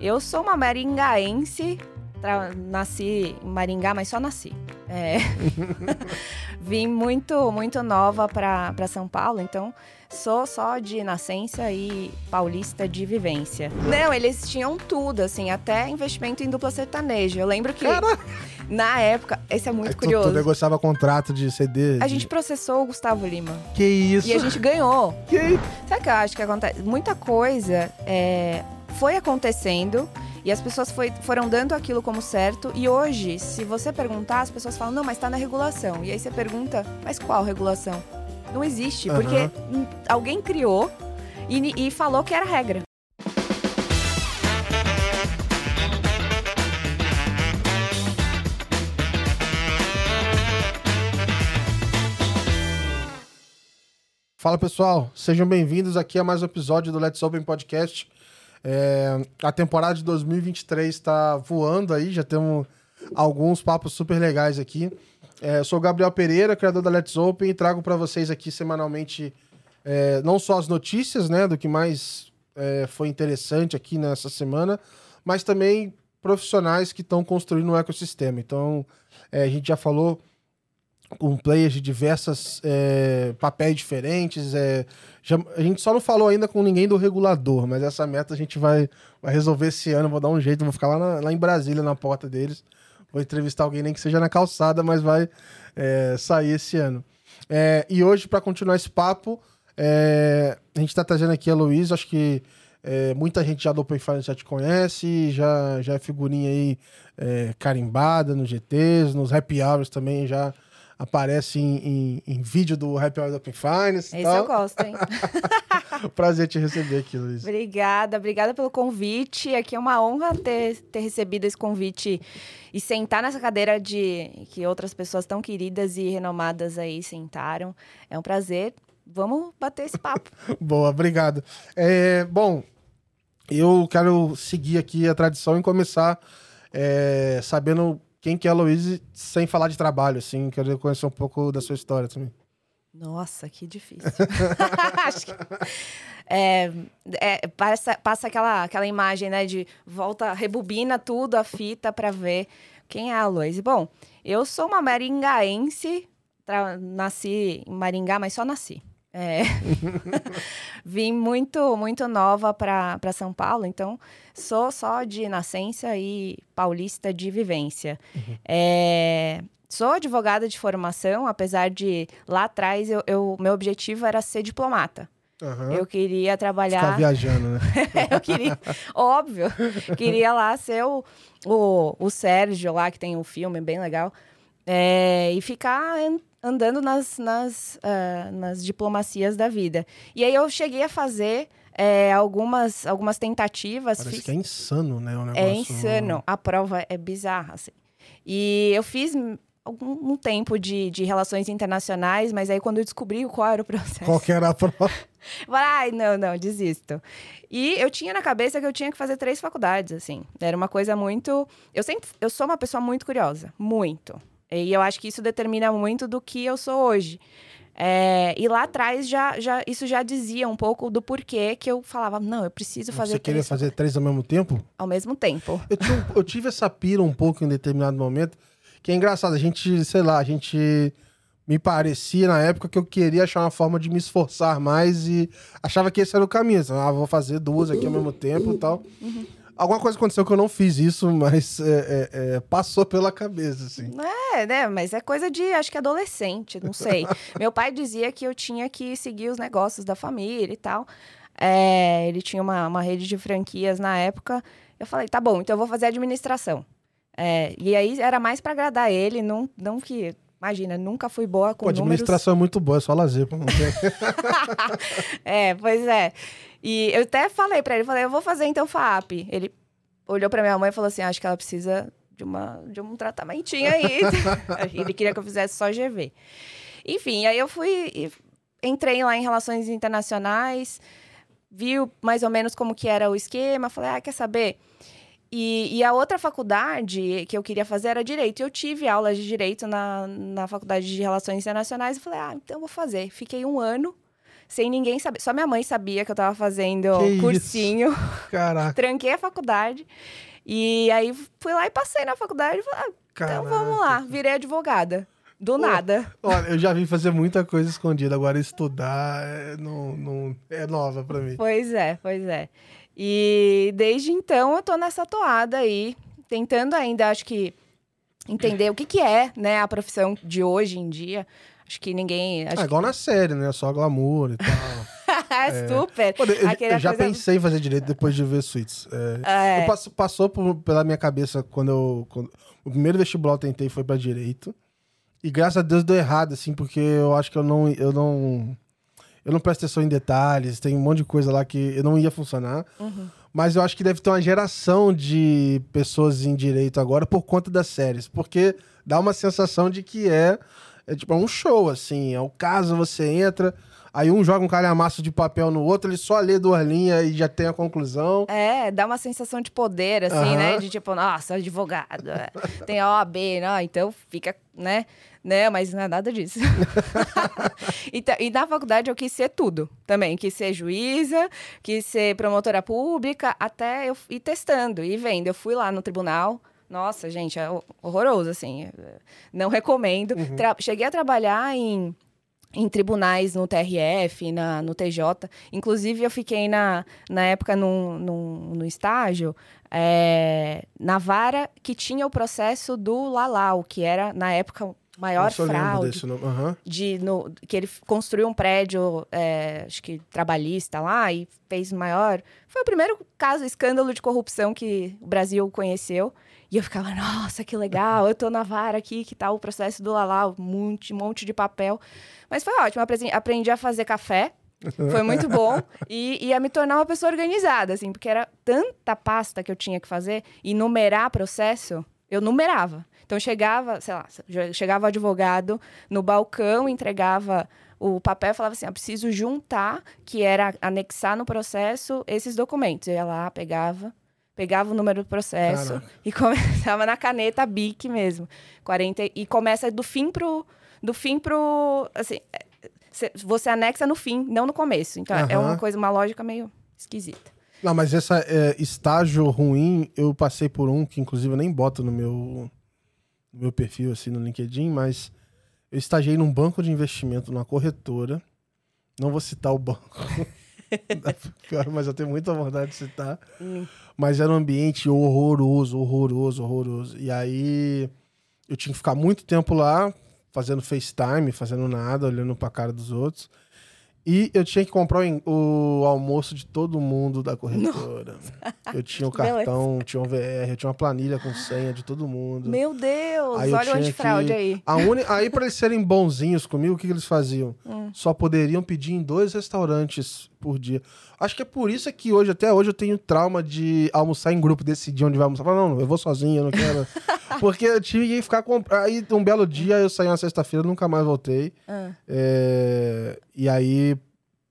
Eu sou uma maringaense, nasci em Maringá, mas só nasci. É. Vim muito, muito nova para São Paulo, então sou só de nascença e paulista de vivência. Não, eles tinham tudo, assim, até investimento em dupla sertaneja. Eu lembro que na época, esse é muito tu, curioso. tu negociava contrato de CD. A de- gente processou o Gustavo Lima. Que isso? E a gente ganhou. Que Sabe o que eu acho que acontece? Muita coisa é, foi acontecendo e as pessoas foi- foram dando aquilo como certo. E hoje, se você perguntar, as pessoas falam, não, mas tá na regulação. E aí você pergunta, mas qual regulação? Não existe, Aham. porque alguém criou e, e falou que era regra. Fala pessoal, sejam bem-vindos aqui a mais um episódio do Let's Open Podcast. É, a temporada de 2023 está voando aí, já temos alguns papos super legais aqui. É, eu sou o Gabriel Pereira, criador da Let's Open, e trago para vocês aqui semanalmente é, não só as notícias né, do que mais é, foi interessante aqui nessa semana, mas também profissionais que estão construindo um ecossistema. Então, é, a gente já falou com players de diversas é, papéis diferentes. é, já- a gente só não falou ainda com ninguém do regulador, mas essa meta a gente vai, vai resolver esse ano. Vou dar um jeito, vou ficar lá, na- lá em Brasília, na porta deles. Vou entrevistar alguém, nem que seja na calçada, mas vai é, sair esse ano. É, e hoje, para continuar esse papo, é, a gente está trazendo aqui a Luiz. Acho que é, muita gente já do Open Finance já te conhece, já, já é figurinha aí é, carimbada nos GTs, nos happy hours também já aparece em, em- em vídeo do Happy Hour do Open Finance Esse eu tal. gosto, hein? Prazer te receber aqui, Luiz. Obrigada, obrigada pelo convite. Aqui é uma honra ter, ter recebido esse convite e sentar nessa cadeira de que outras pessoas tão queridas e renomadas aí sentaram. É um prazer. Vamos bater esse papo. Boa, obrigado. É, bom, eu quero seguir aqui a tradição e começar é, sabendo quem que é a Luiz sem falar de trabalho, assim. Quero conhecer um pouco da sua história também. Nossa, que difícil. Acho que- é, é, passa, passa aquela, aquela imagem, né, de volta, rebobina tudo, a fita para ver quem é a Loise. Bom, eu sou uma maringaense, nasci em Maringá, mas só nasci. É. Vim muito, muito nova para São Paulo, então sou só de nascença e paulista de vivência. É, Sou advogada de formação, apesar de lá atrás eu, eu- meu objetivo era ser diplomata. Aham. Eu queria Ficar trabalhar. viajando, né? eu queria, óbvio, queria lá ser o, o, o Sérgio lá, que tem um filme bem legal, é, e ficar andando nas, nas, ah, nas diplomacias da vida. E aí eu cheguei a fazer é, algumas, algumas tentativas. Parece fiz- que é insano, né? O negócio. é insano. A prova é bizarra, assim. E eu fiz algum um tempo de, de relações internacionais, mas aí quando eu descobri qual era o processo. Qual que era a prova? ai, não, não, desisto. E eu tinha na cabeça que eu tinha que fazer três faculdades, assim. Era uma coisa muito. Eu sempre. Eu sou uma pessoa muito curiosa. Muito. E eu acho que isso determina muito do que eu sou hoje. É, e lá atrás já, já isso já dizia um pouco do porquê que eu falava, não, eu preciso fazer Você queria três fazer três ao mesmo tempo? ao mesmo tempo. Eu, tinha eu tive essa pira um pouco em determinado momento, que é engraçado. A gente, sei lá, a gente me parecia na época que eu queria achar uma forma de me esforçar mais e achava que esse era o caminho. Ah, vou fazer duas aqui ao mesmo tempo e tal. Alguma coisa aconteceu que eu não fiz isso, mas é, é, é, passou pela cabeça, assim. É, né? Mas é coisa de, acho que adolescente, não sei. Meu pai dizia que eu tinha que seguir os negócios da família e tal. É, ele tinha uma, uma rede de franquias na época. Eu falei, tá bom, então eu vou fazer administração. É, e aí era mais pra agradar ele, não, não que. Imagina, nunca fui boa com Pô, números. administração é muito boa, é só lazer. não é, pois é. E eu até falei pra ele, falei, eu vou fazer então FAP. Ele olhou pra minha mãe e falou assim, acho que ela precisa de, uma, de um tratamentinho aí. ele queria que eu fizesse só GV. Enfim, aí eu fui, entrei lá em relações internacionais, vi o- mais ou menos como que era o esquema, falei, ah, quer saber? E, e a outra faculdade que eu queria fazer era Direito. Eu tive aulas de Direito na, na Faculdade de Relações Internacionais e falei, ah, então eu vou fazer. Fiquei um ano sem ninguém saber. Só minha mãe sabia que eu tava fazendo Que isso? cursinho. Caraca, Tranquei a faculdade. E aí fui lá e passei na faculdade e falei, ah, então vamos lá, virei advogada. Do nada. Olha, eu já vi fazer muita coisa escondida, agora estudar é, não, não, é nova pra mim. Pois é, pois é. E desde então eu tô nessa toada aí, tentando ainda, acho que, entender o que, que é, né, a profissão de hoje em dia. Acho que ninguém. Acho Ah, igual na série, né? Só glamour e tal. que... Super. Pô, eu, eu já coisa- pensei em fazer direito depois de ver Suits. É, É. eu passo- passou por- pela minha cabeça quando eu. quando- o primeiro vestibular eu tentei foi pra direito. E graças a Deus deu errado, assim, porque eu acho que eu não. Eu não, eu não presto atenção em detalhes, tem um monte de coisa lá que eu não ia funcionar. Uhum. Mas eu acho que deve ter uma geração de pessoas em direito agora por conta das séries. Porque dá uma sensação de que é, é tipo é um show, assim. É o caso, você entra, aí um joga um calhamaço de papel no outro, ele só lê duas linhas e já tem a conclusão. É, dá uma sensação de poder, assim, Aham. né? De tipo, nossa, advogado, é. tem a OAB, não, então fica, né? Né, mas não é nada disso. Então, e na faculdade eu quis ser tudo também. Quis ser juíza, quis ser promotora pública, até eu ir testando e vendo. Eu fui lá no tribunal. Nossa, gente, é ho- horroroso, assim. Não recomendo. Tra- Cheguei a trabalhar em em tribunais no TRF, na, no TJ. Inclusive, eu fiquei na, na época no, no, estágio é, na vara que tinha o processo do Lalau, que era, na época, maior fraude. Aham. De, no, que ele construiu um prédio, é, acho que trabalhista lá, e fez maior. Foi o primeiro caso, escândalo de corrupção que o Brasil conheceu. E eu ficava, nossa, que legal, eu tô na vara aqui, que tá o processo do Lalau, um monte, monte de papel. Mas foi ótimo, aprendi a fazer café, foi muito bom. E, e a me tornar uma pessoa organizada, assim, porque era tanta pasta que eu tinha que fazer, e numerar processo, eu numerava. Então chegava, sei lá, chegava o advogado no balcão, entregava o papel e falava assim: ah, preciso juntar, que era anexar no processo esses documentos. Eu ia lá, pegava, pegava o número do processo Caraca. e começava na caneta BIC mesmo. 40, e começa do fim pro. Do fim pro. Assim, é, cê- você anexa no fim, não no começo. Então é Aham. uma coisa, uma lógica meio esquisita. Não, mas essa é, estágio ruim, eu passei por um que inclusive eu nem boto no meu, no meu perfil, assim, no LinkedIn, mas eu estagiei num banco de investimento, numa corretora. Não vou citar o banco. Pior, mas eu tenho muita vontade de citar. Mas era um ambiente horroroso, horroroso, horroroso. E aí eu tinha que ficar muito tempo lá, fazendo FaceTime, fazendo nada, olhando pra cara dos outros. E eu tinha que comprar o almoço de todo mundo da corretora. Eu tinha o Beleza. cartão, tinha o VR, eu tinha uma planilha com senha de todo mundo. Meu Deus, Aí olha o antifraude que- aí. A uni... Aí, pra eles serem bonzinhos comigo, o que, que eles faziam? Hum. Só poderiam pedir em dois restaurantes por dia. Acho que é por isso que hoje, até hoje, eu tenho trauma de almoçar em grupo, decidir onde vai almoçar. Falar, não, eu vou sozinho, eu não quero. Porque eu tive que ficar com. Aí, um belo dia, eu saí na sexta-feira, nunca mais voltei. Ah. É, E aí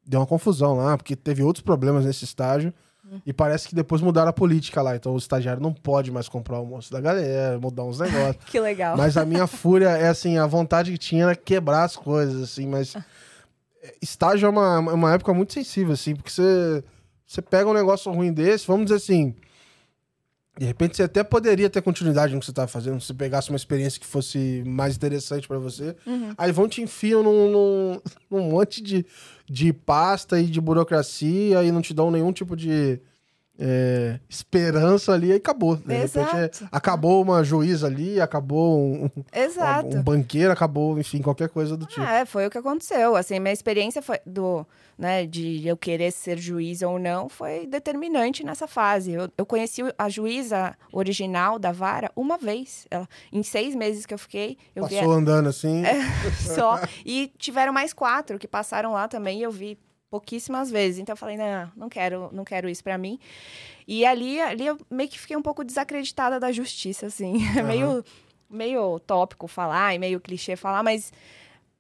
deu uma confusão lá, porque teve outros problemas nesse estágio. Hum. E parece que depois mudaram a política lá. Então o estagiário não pode mais comprar o almoço da galera, mudar uns negócios. Que legal. Mas a minha fúria é assim, a vontade que tinha era quebrar as coisas, assim, mas estágio é uma, uma época muito sensível, assim, porque você, você pega um negócio ruim desse, vamos dizer assim. De repente você até poderia ter continuidade no que você estava fazendo, se pegasse uma experiência que fosse mais interessante para você. Aí vão te enfiam num, num, num monte de, de pasta e de burocracia e não te dão nenhum tipo de é, esperança ali e acabou. De repente é- Exato. acabou uma juíza ali, acabou um, Exato. um banqueiro, acabou, enfim, qualquer coisa do tipo. É, foi o que aconteceu. Assim, minha experiência foi do, né, de eu querer ser juiz ou não foi determinante nessa fase. Eu, eu conheci a juíza original da vara uma vez. Ela, em seis meses que eu fiquei, eu vi Passou andando assim. só. E tiveram mais quatro que passaram lá também e eu vi pouquíssimas vezes. Então eu falei, não, não quero, não quero isso pra mim. E ali, ali eu meio que fiquei um pouco desacreditada da justiça, assim. É meio, meio tópico falar e meio clichê falar, mas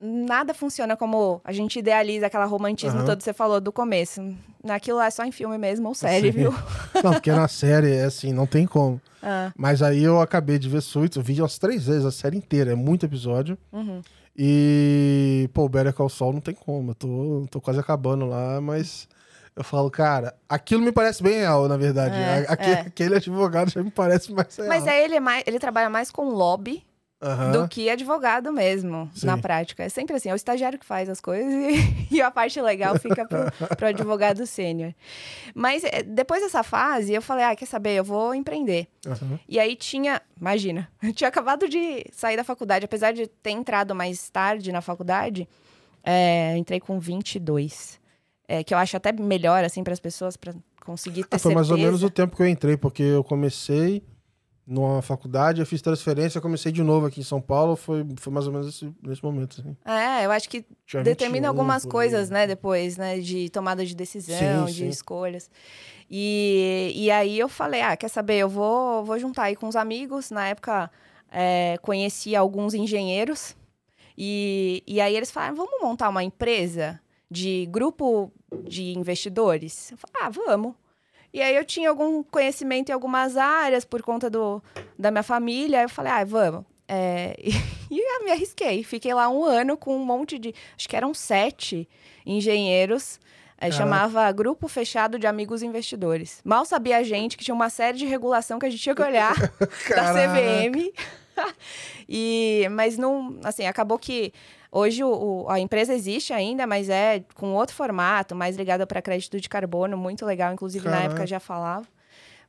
nada funciona como a gente idealiza aquela romantismo Aham. todo que você falou do começo. Naquilo lá é só em filme mesmo ou série, Sim. viu? Não, porque na série é assim, não tem como. Ah, Mas aí eu acabei de ver Suits, eu vi umas três vezes a série inteira, é muito episódio. uhum. E, pô, Better Call Saul não tem como. Eu tô, tô quase acabando lá, mas eu falo, cara, aquilo me parece bem real, na verdade. É, aque- é. Aquele advogado já me parece mais real. Mas aí ele, é mais, ele trabalha mais com lobby Aham. do que advogado mesmo, Sim. na prática. É sempre assim, é o estagiário que faz as coisas e, e a parte legal fica pro, pro advogado sênior. Mas eh, depois dessa fase, eu falei, ah, quer saber, eu vou empreender. Aham. E aí tinha, imagina, eu tinha acabado de sair da faculdade, apesar de ter entrado mais tarde na faculdade, é, entrei com 22. É, que eu acho até melhor, assim, para as pessoas, para conseguir ter Ah, foi mais ou certeza. menos o tempo que eu entrei, porque eu comecei numa faculdade, eu fiz transferência, comecei de novo aqui em São Paulo, foi, foi mais ou menos esse- nesse momento, assim. É, eu acho que Tinha determina 21 algumas coisas, né, depois, né, de tomada de decisão, Sim, de sim. escolhas. E, e aí eu falei, ah, quer saber, eu vou, vou juntar aí com os amigos. Na época, é, conheci alguns engenheiros. E, e aí eles falaram, vamos montar uma empresa de grupo de investidores? Eu falei, ah, vamos. E aí eu tinha algum conhecimento em algumas áreas por conta do, da minha família. Aí eu falei, ah, vamos. É, e eu me arrisquei. Fiquei lá um ano com um monte de. Acho que eram sete engenheiros. É, chamava Grupo Fechado de Amigos Investidores. Mal sabia a gente que tinha uma série de regulação que a gente tinha que olhar da. CVM. e, mas não, assim, acabou que hoje o, a empresa existe ainda, mas é com outro formato, mais ligada para crédito de carbono, muito legal, inclusive na época já falava.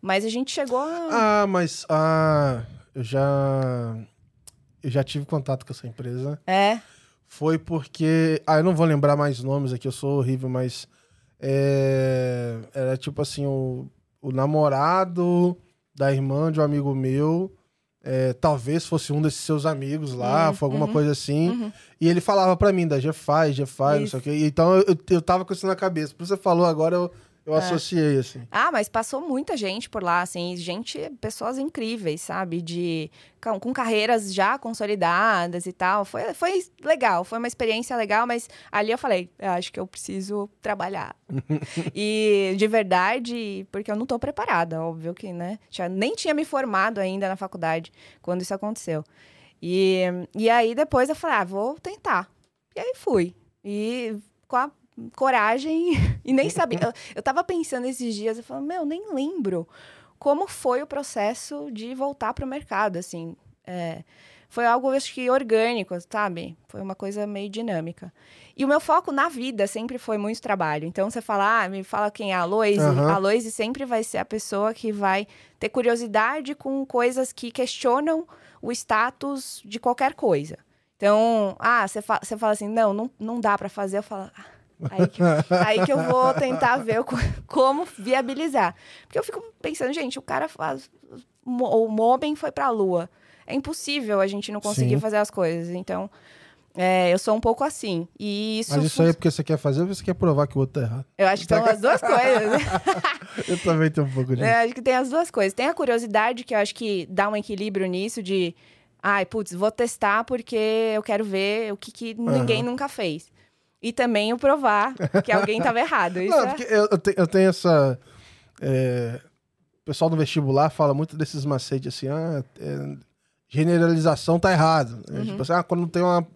Mas a gente chegou a... Ah, mas ah, eu já eu já tive contato com essa empresa. É, Foi porque, ah, eu não vou lembrar mais nomes aqui, eu sou horrível, mas é, era tipo assim o, o namorado da irmã de um amigo meu. É, talvez fosse um desses seus amigos lá, Hum, foi alguma uhum, coisa assim. uhum. E ele falava pra mim da GFI, GFI, não sei o quê. Então eu, eu, eu tava com isso na cabeça. Por isso você falou agora, eu, eu É. associei, assim. Ah, mas passou muita gente por lá, assim, gente, pessoas incríveis, sabe? De com, carreiras já consolidadas e tal. Foi, foi legal, foi uma experiência legal, mas ali eu falei, eu acho que eu preciso trabalhar. e de verdade, porque eu não tô preparada, óbvio que, né? Já nem tinha me formado ainda na faculdade quando isso aconteceu. E, e aí depois eu falei, ah, vou tentar. E aí fui. E com a coragem e nem sabia. Eu, eu tava pensando esses dias, eu falei, meu, nem lembro como foi o processo de voltar pro mercado, assim. É, foi algo, acho que, orgânico, sabe? Foi uma coisa meio dinâmica. E o meu foco na vida sempre foi muito trabalho. Então, você fala, ah, me fala quem é a Loise. Aham. A Loise sempre vai ser a pessoa que vai ter curiosidade com coisas que questionam o status de qualquer coisa. Então, ah, você fa você fala assim, não, não, não dá para fazer. Eu falo, ah, aí, que, aí que eu vou tentar ver o co- como viabilizar. Porque eu fico pensando, gente, o cara faz. O mo- o homem foi pra lua. É impossível a gente não conseguir Sim. fazer as coisas. Então, é, eu sou um pouco assim. E isso. Mas isso aí é porque você quer fazer ou você quer provar que o outro tá errado? Eu acho que são as duas coisas. Eu também tenho um pouco disso. É, acho que tem as duas coisas. Tem a curiosidade, que eu acho que dá um equilíbrio nisso, de. Ai, putz, vou testar porque eu quero ver o que, que ninguém nunca fez. E também o provar que alguém estava errado. Isso Não, é- eu, eu te- eu tenho essa. é, o pessoal do vestibular fala muito desses macetes assim, ah, é, generalização tá errado. É, Uhum. Tipo assim, ah, quando tem uma,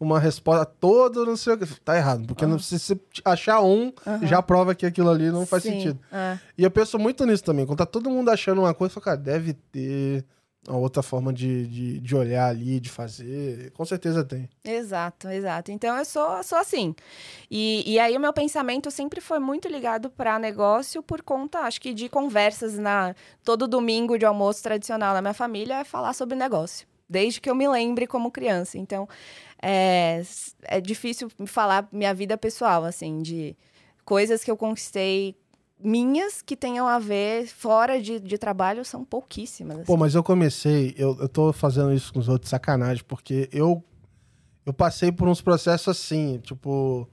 uma resposta toda, não sei o que. Tá errado. Porque não, se você achar um, Aham. já prova que aquilo ali não faz Sim, sentido. é. E eu penso muito nisso também. Quando tá todo mundo achando uma coisa, eu falo, cara, deve ter uma outra forma de, de, de olhar ali, de fazer. Com certeza tem. Exato, exato. Então eu sou, sou assim. E, e aí o meu pensamento sempre foi muito ligado para negócio por conta, acho que, de conversas na todo domingo de almoço tradicional na minha família é falar sobre negócio. Desde que eu me lembre como criança. Então, é, é difícil falar minha vida pessoal, assim, de coisas que eu conquistei minhas que tenham a ver fora de, de trabalho são pouquíssimas. assim. Pô, mas eu comecei, eu, eu tô fazendo isso com os outros, sacanagem, porque eu, eu passei por uns processos assim, tipo.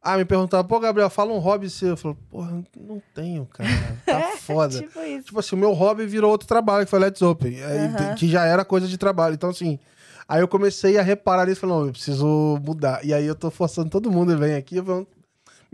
Ah, me perguntavam, pô, Gabriel, fala um hobby seu. Eu falo, porra, não tenho, cara. Tá foda. tipo isso. Tipo assim, o meu hobby virou outro trabalho, que foi Let's Open. Aham. Que já era coisa de trabalho. Então, assim. Aí eu comecei a reparar nisso e falei, não, eu preciso mudar. E aí eu tô forçando todo mundo, vem aqui, eu falo,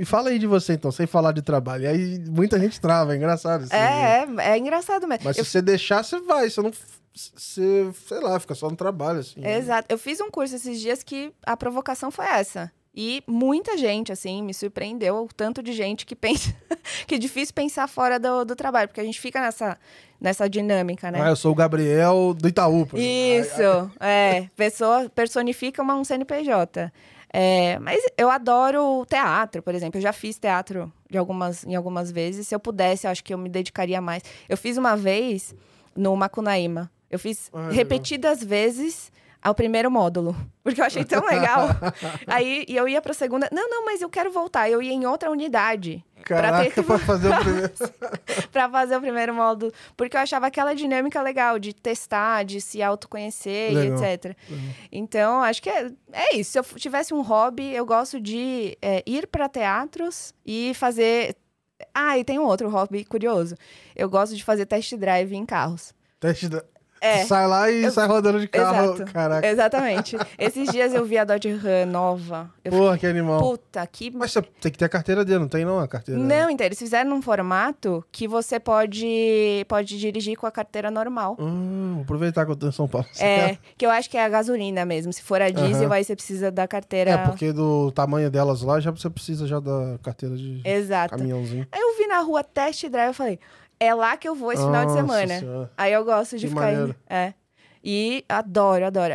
me fala aí de você, então, sem falar de trabalho. E aí muita gente trava, é engraçado. assim, É, é, é engraçado mesmo. Mas Eu se você deixar, você vai. Eu não você, sei lá, fica só no trabalho, assim. né? Exato. Eu fiz um curso esses dias que a provocação foi essa. E muita gente, assim, me surpreendeu o tanto de gente que pensa que é difícil pensar fora do, do trabalho, porque a gente fica nessa, nessa dinâmica, né? Ah, eu sou o Gabriel do Itaú, por. Isso, é. Pessoa personifica uma, um CNPJ. É, mas eu adoro teatro, por exemplo. Eu já fiz teatro de algumas, em algumas vezes. Se eu pudesse, eu acho que eu me dedicaria mais. Eu fiz uma vez no Macunaíma. Eu fiz Ah, legal. repetidas vezes ao primeiro módulo, porque eu achei tão legal. Aí e eu ia pra segunda. Não, não, mas eu quero voltar. Eu ia em outra unidade. Caraca, pra fazer o primeiro. pra fazer o primeiro módulo. Porque eu achava aquela dinâmica legal de testar, de se autoconhecer Legal. e etc. Então, acho que é, é isso. Se eu tivesse um hobby, eu gosto de é, ir para teatros e fazer. Ah, e tem um outro hobby curioso. Eu gosto de fazer test drive em carros. Teste da... É. Sai lá e Eu- sai rodando de carro. Exato. Caraca. Exatamente. Esses dias eu vi a Dodge Ram nova. Eu Porra, que animal. fiquei, puta, que Mas tem que ter a carteira dele, não tem não a carteira? Não, então, eles fizeram num formato que você pode, pode dirigir com a carteira normal. Hum, vou aproveitar que eu tô em São Paulo. É, que eu acho que é a gasolina mesmo. Se for a diesel, Aham. aí você precisa da carteira. É, porque do tamanho delas lá, já você precisa já da carteira de Exato. caminhãozinho. Aí eu vi na rua test drive, eu falei, é lá que eu vou esse final de Nossa semana. Senhora. Aí eu gosto de Que ficar maneiro. indo. É. E adoro, adoro.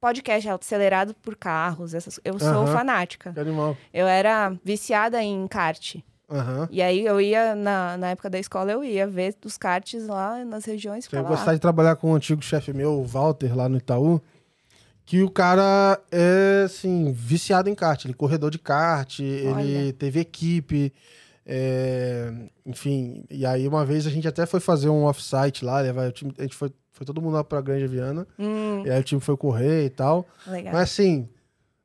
Podcast acelerado por carros, essas... eu sou Aham. fanática. Que animal. Eu era viciada em kart. Aham. E aí eu ia, na, na época da escola, eu ia ver os karts lá nas regiões. Eu ficava lá. de trabalhar com um antigo chefe meu, o Walter, lá no Itaú, que o cara é, assim, viciado em kart. Ele é corredor de kart, ele teve equipe, é, enfim. E aí uma vez a gente até foi fazer um off-site lá, levar o time, a gente foi, foi todo mundo lá pra Grande Viana, Hum, e aí o time foi correr e tal. legal. Mas assim,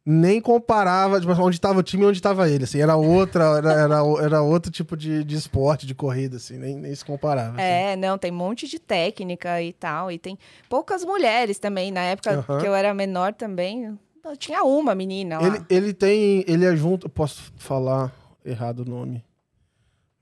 nem comparava tipo, onde tava o time e onde tava ele. Assim, era outra, era, era, era outro tipo de, de esporte, de corrida, assim, nem, nem se comparava. assim. É, não, tem um monte de técnica e tal. E tem poucas mulheres também. Na época que eu era menor também, eu tinha uma menina lá. Ele, ele tem. Ele é junto. Posso falar errado o nome.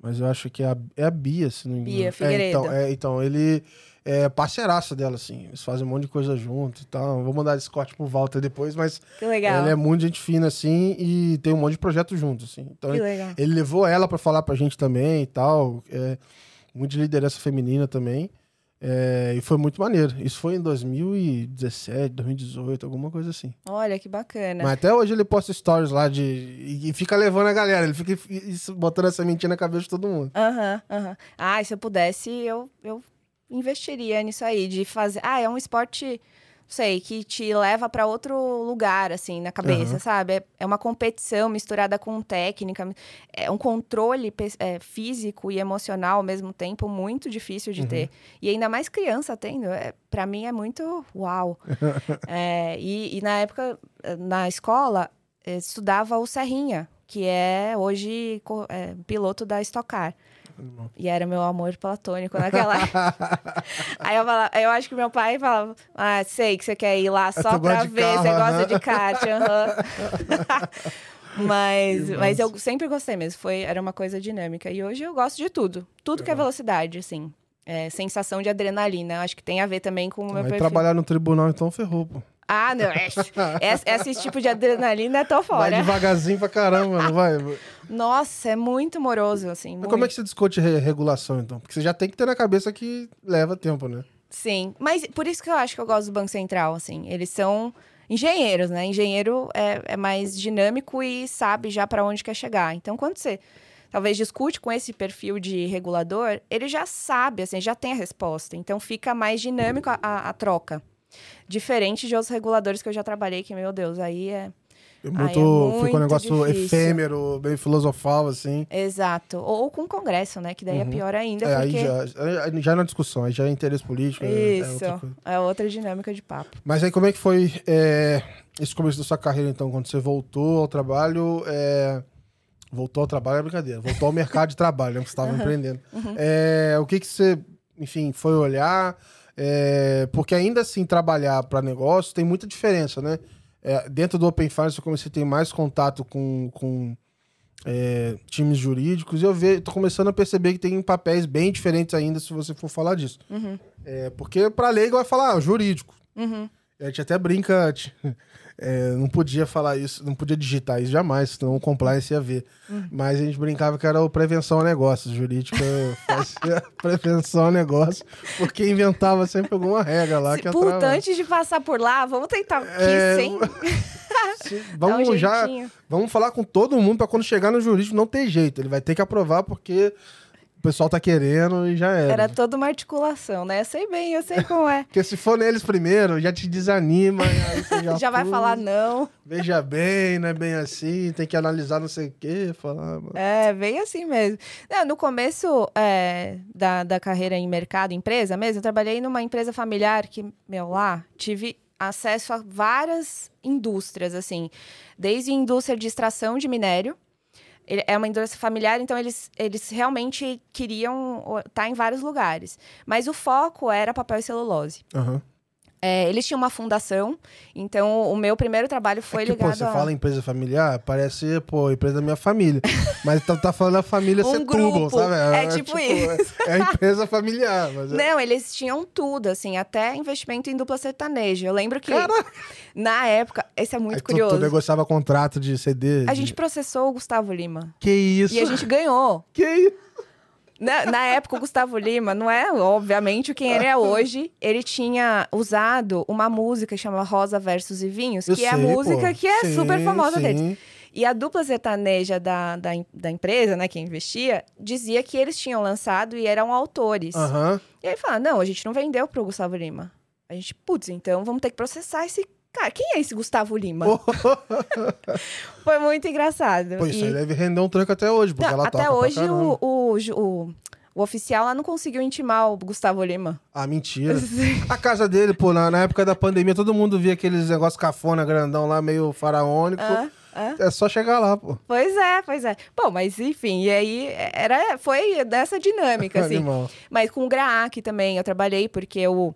Mas eu acho que é a, é a Bia, se não me engano. Bia É, Figueiredo. então, é, então, ele é parceiraça dela, assim. Eles fazem um monte de coisa junto e tal. Vou mandar esse corte pro Walter depois, mas Que legal. ela é muito gente fina, assim, e tem um monte de projeto junto, assim. Então, Que ele, legal. ele levou ela pra falar pra gente também e tal. É, muito de liderança feminina também. É, e foi muito maneiro. Isso foi em 2017, 2018, alguma coisa assim. Olha, que bacana. Mas até hoje ele posta stories lá de. E, e fica levando a galera. Ele fica isso- botando essa mentira na cabeça de todo mundo. Aham, aham. Ah, se eu pudesse, eu, eu investiria nisso aí, de fazer. Ah, é um esporte, sei, que te leva para outro lugar, assim, na cabeça, Aham. sabe? É, é uma competição misturada com técnica, é um controle é, físico e emocional ao mesmo tempo muito difícil de ter. E ainda mais criança tendo, é, para mim é muito uau. É, e, e na época, eh, na escola, estudava o Serrinha, que é hoje é, piloto da Stock Car. E era meu amor platônico naquela época. Aí eu, falava, eu acho que meu pai falava: Ah, sei que você quer ir lá só tu gosta pra ver, carro, você gosta aham." de kart. aham." mas, Que mas eu sempre gostei mesmo. Foi, era uma coisa dinâmica. E hoje eu gosto de tudo. Tudo que é velocidade, assim. É, sensação de adrenalina. Acho que tem a ver também com o meu Aí perfil. trabalhar no tribunal, então ferrou, pô. Ah, não. é- Esse, esse tipo de adrenalina tô Vai fora. devagarzinho pra caramba, não vai? Mas Nossa, é muito moroso, assim. Muito. como é que você discute re- regulação, então? Porque você já tem que ter na cabeça que leva tempo, né? Sim, mas por isso que eu acho que eu gosto do Banco Central, assim. Eles são engenheiros, né? Engenheiro é, é mais dinâmico e sabe já para onde quer chegar. Então, quando você talvez discute com esse perfil de regulador, ele já sabe, assim, já tem a resposta. Então, fica mais dinâmico a, a- a troca. Diferente de outros reguladores que eu já trabalhei, que, meu Deus, aí é... É Ai, Muito, é fica um negócio difícil. efêmero, bem filosofal, assim. Exato. Ou com o Congresso, né? Que daí é Uhum. pior ainda, É, porque... aí já, já é na discussão, aí já é interesse político. é- é Isso, outra é outra dinâmica de papo. Mas aí como é que foi é, esse começo da sua carreira, então, quando você voltou ao trabalho? é, Voltou ao trabalho é brincadeira, voltou ao mercado de trabalho, né? que Você estava empreendendo. É, o que que você, enfim, foi olhar? É, porque ainda assim, trabalhar para negócio tem muita diferença, né? É, dentro do Open Finance, eu comecei a ter mais contato com, com é, times jurídicos, e eu ve, tô começando a perceber que tem papéis bem diferentes ainda se você for falar disso. Uhum. É, porque pra leigo vai falar, ah, jurídico. Uhum. A gente até brinca, é, não podia falar isso, não podia digitar isso jamais, senão o compliance ia ver. Uhum. Mas a gente brincava que era o prevenção a negócios, jurídica fazia prevenção a negócio, porque inventava sempre alguma regra lá Se- que Puta, atrava. antes de passar por lá, vamos tentar aqui É, sem. Se- Dá um Vamos já, vamos falar com todo mundo pra quando chegar no jurídico não ter jeito, ele vai ter que aprovar porque pessoal tá querendo e já era. Era toda uma articulação, né? Eu sei bem, eu sei como é. Porque se for neles primeiro, já te desanima, já, Já vai falar não. Veja bem, não é bem assim, tem que analisar não sei o quê, falar. É, bem assim mesmo. Não, no começo é, da, da carreira em mercado, empresa mesmo, eu trabalhei numa empresa familiar que, meu, lá tive acesso a várias indústrias, assim. Desde indústria de extração de minério. É uma indústria familiar, então eles, eles realmente queriam estar em vários lugares. Mas o foco era papel e celulose. Aham. É, eles tinham uma fundação, então o meu primeiro trabalho foi é que, ligado pô, você a... fala empresa familiar, parece, pô, empresa da minha família. Mas tá, tá falando a família Um Setúbal, grupo. sabe? É tipo isso. É, é empresa familiar. Mas é- Não, eles tinham tudo, assim, até investimento em dupla sertaneja. Eu lembro que, Caraca! na época, esse é muito Aí tu, curioso. tu negociava contrato de CD. A de- gente processou o Gustavo Lima. Que isso? E a gente ganhou. Que isso? Na, na época, o Gustavo Lima não é, obviamente, quem ele é hoje. Ele tinha usado uma música que chama Rosa Versos e Vinhos, Eu que é a sei, música pô. que é Sim, super famosa sim. deles. E a dupla sertaneja da, da, da empresa, né, que investia, dizia que eles tinham lançado e eram autores. Aham. E aí fala, não, a gente não vendeu pro Gustavo Lima. A gente, putz, então vamos ter que processar esse cara. Quem é esse Gustavo Lima? Foi muito engraçado. Pô, isso E- aí deve render um tranco até hoje, porque Não, ela até hoje o, o, o, o oficial lá não conseguiu intimar o Gustavo Lima. Ah, mentira. A casa dele, pô, na, na época da pandemia, todo mundo via aqueles negócios cafona, grandão lá, meio faraônico. Ah, ah. É só chegar lá, pô. Pois é, pois é. Bom, mas enfim, e aí era, foi dessa dinâmica, assim. Animal. Mas com o GRAAC também, eu trabalhei porque o,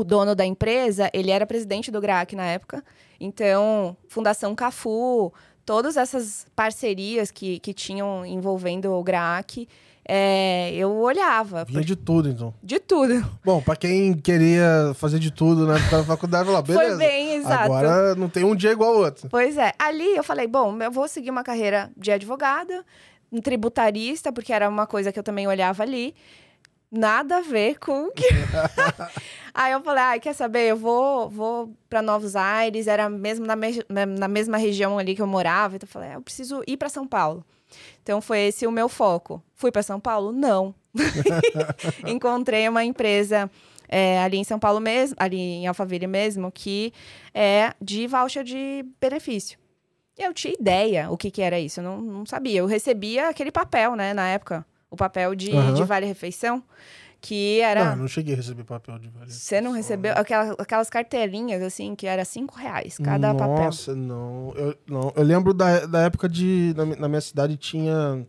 o dono da empresa, ele era presidente do GRAAC na época. Então, Fundação Cafu, todas essas parcerias que, que tinham envolvendo o GRAAC, é, eu olhava. Vinha de tudo, então. De tudo. Bom, pra quem queria fazer de tudo na época da faculdade, lá, beleza. Foi bem, exato. Agora não tem um dia igual ao outro. Pois é. Ali eu falei, bom, eu vou seguir uma carreira de advogada, um tributarista, porque era uma coisa que eu também olhava ali. Nada a ver com o que. Aí eu falei, ah, quer saber? Eu vou, vou para Novos Aires, era mesmo na, me- na- mesma região ali que eu morava. Então eu falei, ah, eu preciso ir para São Paulo. Então foi esse o meu foco. Fui para São Paulo? Não. Encontrei uma empresa é, ali em São Paulo mesmo, ali em Alphaville mesmo, que é de voucher de benefício. Eu tinha ideia o que, que era isso, eu não, não sabia. Eu recebia aquele papel, né, na época, o papel de, Aham. de vale-refeição, que era... Não, não cheguei a receber papel de vale. Você não recebeu aquela- aquelas carteirinhas, assim, que era cinco reais cada papel. Nossa, não. Eu, não. eu lembro da, da época de. Na, na minha cidade tinha.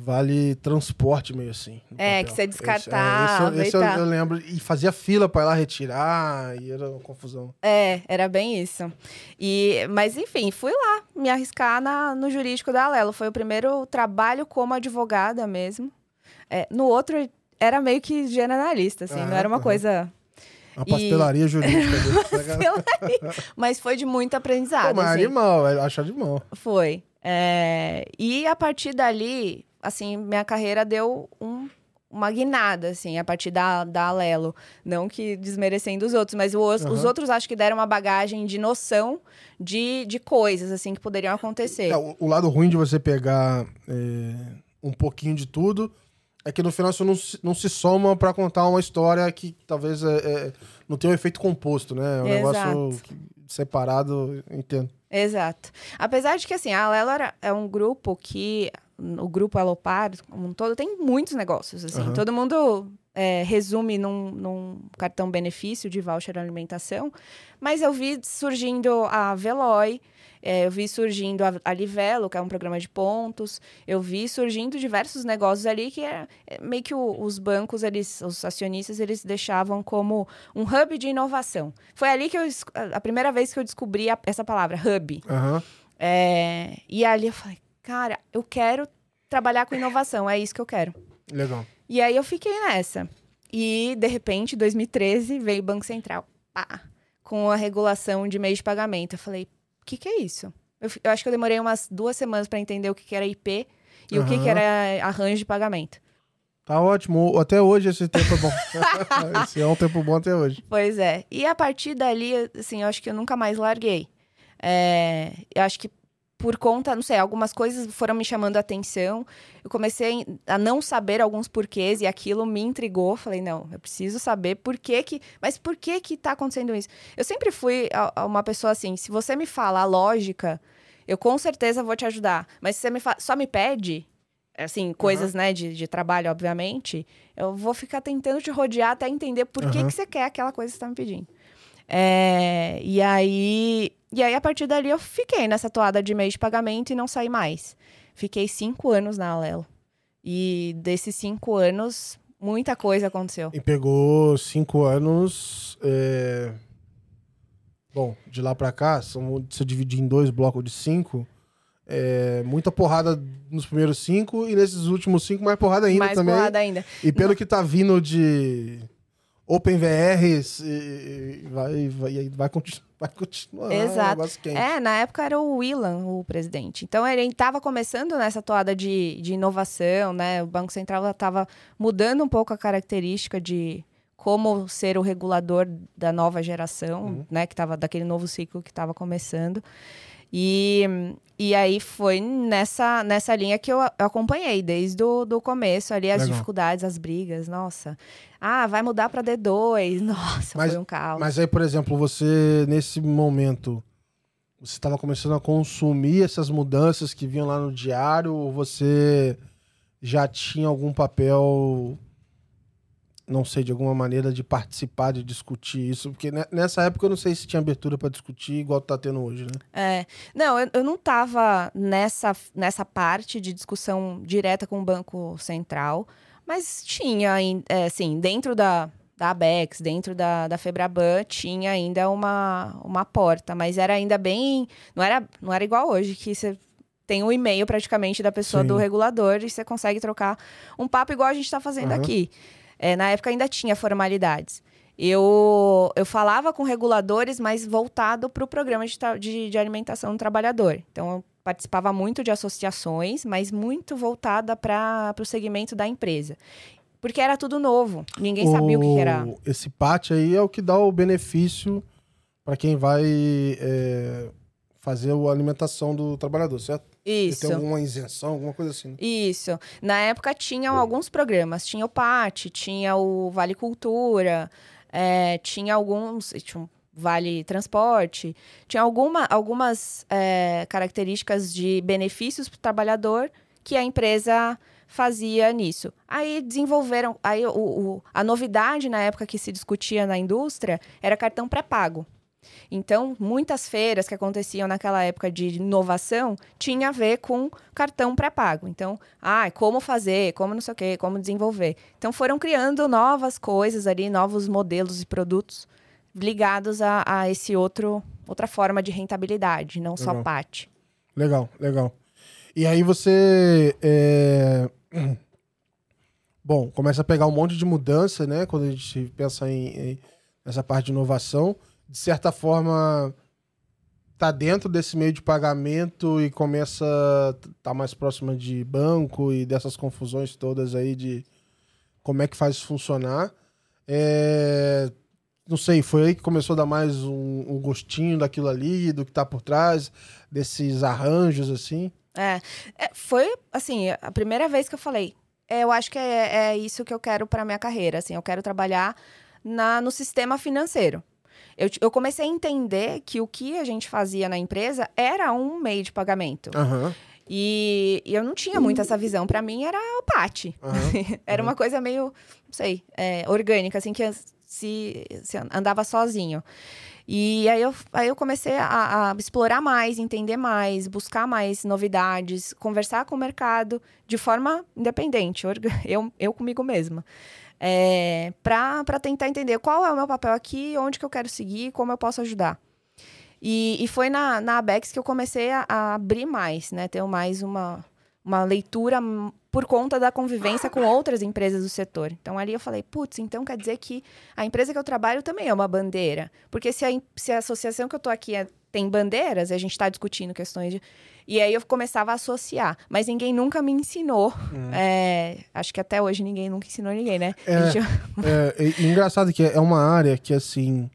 Vale transporte meio assim. É, papel. que você Esse- descartava esse, e esse eu, eu lembro. E fazia fila pra ir lá retirar, e era uma confusão. É, era bem isso. E, mas, enfim, fui lá me arriscar na, no jurídico da Alelo. Foi o primeiro trabalho como advogada mesmo. É, no outro, era meio que generalista, assim, não Aham, era uma coisa... Uma E- pastelaria jurídica dele. mas foi de muito aprendizado, Pô, mas assim. animal, é, acho animal. Foi. É, e a partir dali, assim, minha carreira deu um- uma guinada, assim, a partir da, da Alelo. Não que desmerecendo os outros, mas os, os Aham. outros acho que deram uma bagagem de noção de, de coisas, assim, que poderiam acontecer. É, o, o lado ruim de você pegar é, um pouquinho de tudo é que no final você não se, não se soma pra contar uma história que talvez é, é, não tenha um efeito composto, né? É um negócio Exato. que- separado, entendo. Exato. Apesar de que, assim, a Alelo era, é um grupo que... O grupo Alopar, como um todo, tem muitos negócios, assim. Aham. Todo mundo é, resume num, num cartão benefício de voucher alimentação. Mas eu vi surgindo a Veloy, é, eu vi surgindo a, a Livelo, que é um programa de pontos. Eu vi surgindo diversos negócios ali que é, é meio que o- os bancos, eles, os acionistas, eles deixavam como um hub de inovação. Foi ali que eu, a primeira vez que eu descobri a- essa palavra, hub. É, e ali eu falei, cara, eu quero trabalhar com inovação, é isso que eu quero. Legal. E aí eu fiquei nessa. E, de repente, 2013, veio o Banco Central. Pá, com a regulação de meio de pagamento. Eu falei, o que, que é isso? Eu, eu, acho que eu demorei umas duas semanas para entender o que, que era IP e uhum. o que, que era arranjo de pagamento. Tá ótimo. Até hoje esse tempo é bom. esse é um tempo bom até hoje. Pois é. E a partir dali, assim, eu acho que eu nunca mais larguei. É, eu acho que por conta, não sei, algumas coisas foram me chamando a atenção. Eu comecei a não saber alguns porquês e aquilo me intrigou. Falei, não, eu preciso saber por que que... Mas por que que tá acontecendo isso? Eu sempre fui uma pessoa assim, se você me fala a lógica, eu com certeza vou te ajudar. Mas se você me só me pede, assim, coisas, uhum. né, de, de trabalho, obviamente, eu vou ficar tentando te rodear até entender por uhum. que que você quer aquela coisa que você tá me pedindo. É, e aí e aí, a partir dali, eu fiquei nessa toada de meio de pagamento e não saí mais. Fiquei cinco anos na Alelo. E desses cinco anos, muita coisa aconteceu. E pegou cinco anos. É... Bom, de lá para cá, são, se eu dividir em dois blocos de cinco, é, muita porrada nos primeiros cinco e nesses últimos cinco, mais porrada ainda mais também. Mais porrada ainda. E pelo Não. que tá vindo de OpenVRs, vai, vai, vai, continuar vai continuar. Exato. É, na época era o Willan, o presidente. Então ele estava começando nessa toada de, de inovação, né? O Banco Central estava mudando um pouco a característica de como ser o regulador da nova geração, uhum. né? Que estava daquele novo ciclo que estava começando. E, e aí foi nessa, nessa linha que eu acompanhei desde o do começo ali, as Legal. dificuldades, as brigas, nossa. Ah, vai mudar para D2, nossa, mas, foi um caos. Mas aí, por exemplo, você, nesse momento, você estava começando a consumir essas mudanças que vinham lá no diário, ou você já tinha algum papel não sei, de alguma maneira de participar, de discutir isso? Porque nessa época eu não sei se tinha abertura para discutir igual tá tendo hoje, né? É. Não, eu, eu não tava nessa, nessa parte de discussão direta com o Banco Central, mas tinha, é, assim, dentro da, da ABEX, dentro da, da Febraban, tinha ainda uma, uma porta, mas era ainda bem. Não era, não era igual hoje, que você tem um e-mail praticamente da pessoa Sim. do regulador e você consegue trocar um papo igual a gente está fazendo uhum. aqui. É, na época ainda tinha formalidades. Eu, eu falava com reguladores, mas voltado para o programa de, de, de, alimentação do trabalhador. Então, eu participava muito de associações, mas muito voltada para o segmento da empresa. Porque era tudo novo, ninguém sabia o, o que era. Esse PAT aí é o que dá o benefício para quem vai é, fazer a alimentação do trabalhador, certo? Isso. Tem alguma isenção, alguma coisa assim. Né? Isso. Na época tinham alguns programas. Tinha o PAT, tinha o Vale Cultura, é, tinha alguns. Tinha um Vale Transporte. Tinha alguma, algumas é, características de benefícios para o trabalhador que a empresa fazia nisso. Aí desenvolveram. Aí o, o, a novidade na época que se discutia na indústria era cartão pré-pago. Então, muitas feiras que aconteciam naquela época de inovação tinha a ver com cartão pré-pago. Então, ah, como fazer, como não sei o quê, como desenvolver. Então, foram criando novas coisas ali, novos modelos e produtos ligados a, a esse outro outra forma de rentabilidade, não legal. só PAT. Legal, legal. E aí você é... bom, começa a pegar um monte de mudança, né? Quando a gente pensa em, em nessa parte de inovação de certa forma, tá dentro desse meio de pagamento e começa a tá mais próxima de banco e dessas confusões todas aí de como é que faz funcionar. É, não sei, foi aí que começou a dar mais um, um, gostinho daquilo ali, do que tá por trás, desses arranjos, assim? É, é foi, assim, a primeira vez que eu falei, é, eu acho que é, é isso que eu quero para minha carreira, assim, eu quero trabalhar na, no sistema financeiro. Eu, eu comecei a entender que o que a gente fazia na empresa era um meio de pagamento. Uhum. E, e, eu não tinha muito essa visão. Para mim era o pate. Uhum. era uma coisa meio, não sei, é, orgânica, assim, que se, se, andava sozinho. E aí eu, aí eu comecei a, a, explorar mais, entender mais, buscar mais novidades, conversar com o mercado de forma independente, eu, eu comigo mesma é, para tentar entender qual é o meu papel aqui, onde que eu quero seguir, como eu posso ajudar. E, e foi na, na Abex que eu comecei a, a abrir mais, né? Ter mais uma, uma leitura por conta da convivência com outras empresas do setor. Então ali eu falei, putz, então quer dizer que a empresa que eu trabalho também é uma bandeira. Porque se a, se a associação que eu tô aqui é- tem bandeiras, a gente está discutindo questões de. E aí eu começava a associar. Mas ninguém nunca me ensinou. É, acho que até hoje ninguém nunca ensinou ninguém, né? É. Gente- É, engraçado que é uma área que, assim,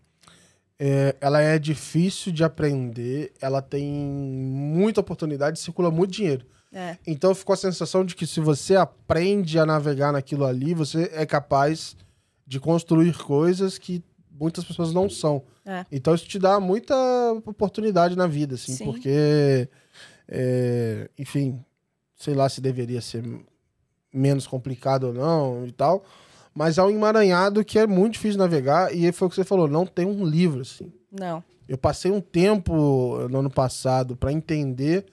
é, ela é difícil de aprender, ela tem muita oportunidade, circula muito dinheiro. é. Então ficou a sensação de que se você aprende a navegar naquilo ali, você é capaz de construir coisas que muitas pessoas não são. É. Então isso te dá muita oportunidade na vida, assim, Sim. porque, é, enfim, sei lá se deveria ser menos complicado ou não e tal, mas é um emaranhado que é muito difícil navegar e foi o que você falou, não tem um livro, assim. Não. Eu passei um tempo no ano passado para entender